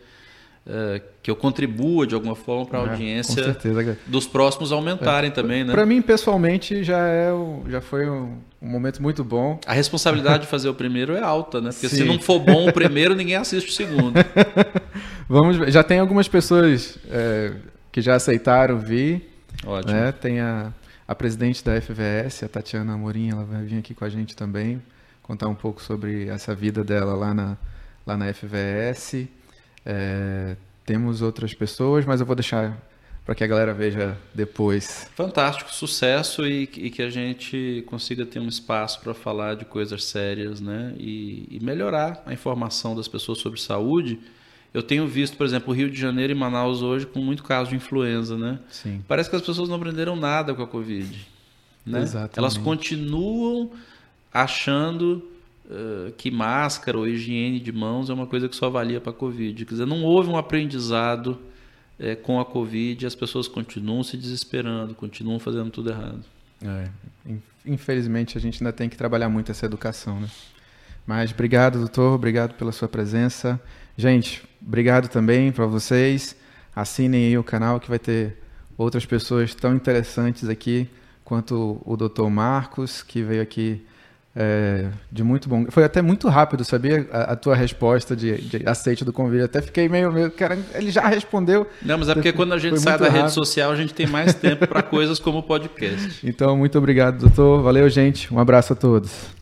eh, que eu contribua de alguma forma para a É, audiência certeza. dos próximos aumentarem também, né? Para mim, pessoalmente, já, é o- já foi um, um momento muito bom. A responsabilidade de fazer o primeiro é alta, né? Porque se Sim. não for bom o primeiro, ninguém assiste o segundo. Vamos, já tem algumas pessoas é, que já aceitaram vir. Ótimo. né? Tem a, a presidente da FVS, a Tatiana Amorim, ela vai vir aqui com a gente também, contar um pouco sobre essa vida dela lá na, lá na FVS. É, temos outras pessoas, mas eu vou deixar para que a galera veja depois. Fantástico, sucesso e, e que a gente consiga ter um espaço para falar de coisas sérias, né? E, e melhorar a informação das pessoas sobre saúde. Eu tenho visto, por exemplo, o Rio de Janeiro e Manaus hoje com muito caso de influenza, né? Sim. Parece que as pessoas não aprenderam nada com a Covid. Né? Exatamente. Elas continuam achando eh, que máscara ou higiene de mãos é uma coisa que só valia para a Covid. Quer dizer, não houve um aprendizado eh, com a Covid as pessoas continuam se desesperando, continuam fazendo tudo errado. É, in- infelizmente, a gente ainda tem que trabalhar muito essa educação, né? Mas obrigado, doutor, obrigado pela sua presença. Gente, obrigado também para vocês. Assinem aí o canal que vai ter outras pessoas tão interessantes aqui quanto o doutor Marcos, que veio aqui é, de muito bom. Foi até muito rápido, sabia? A, a tua resposta de, de aceite do convite. Até fiquei meio, meio. Cara, ele já respondeu. Não, mas é porque quando a gente sai da rede rápido. social, a gente tem mais tempo para coisas como o podcast. Então, muito obrigado, doutor. Valeu, gente. Um abraço a todos.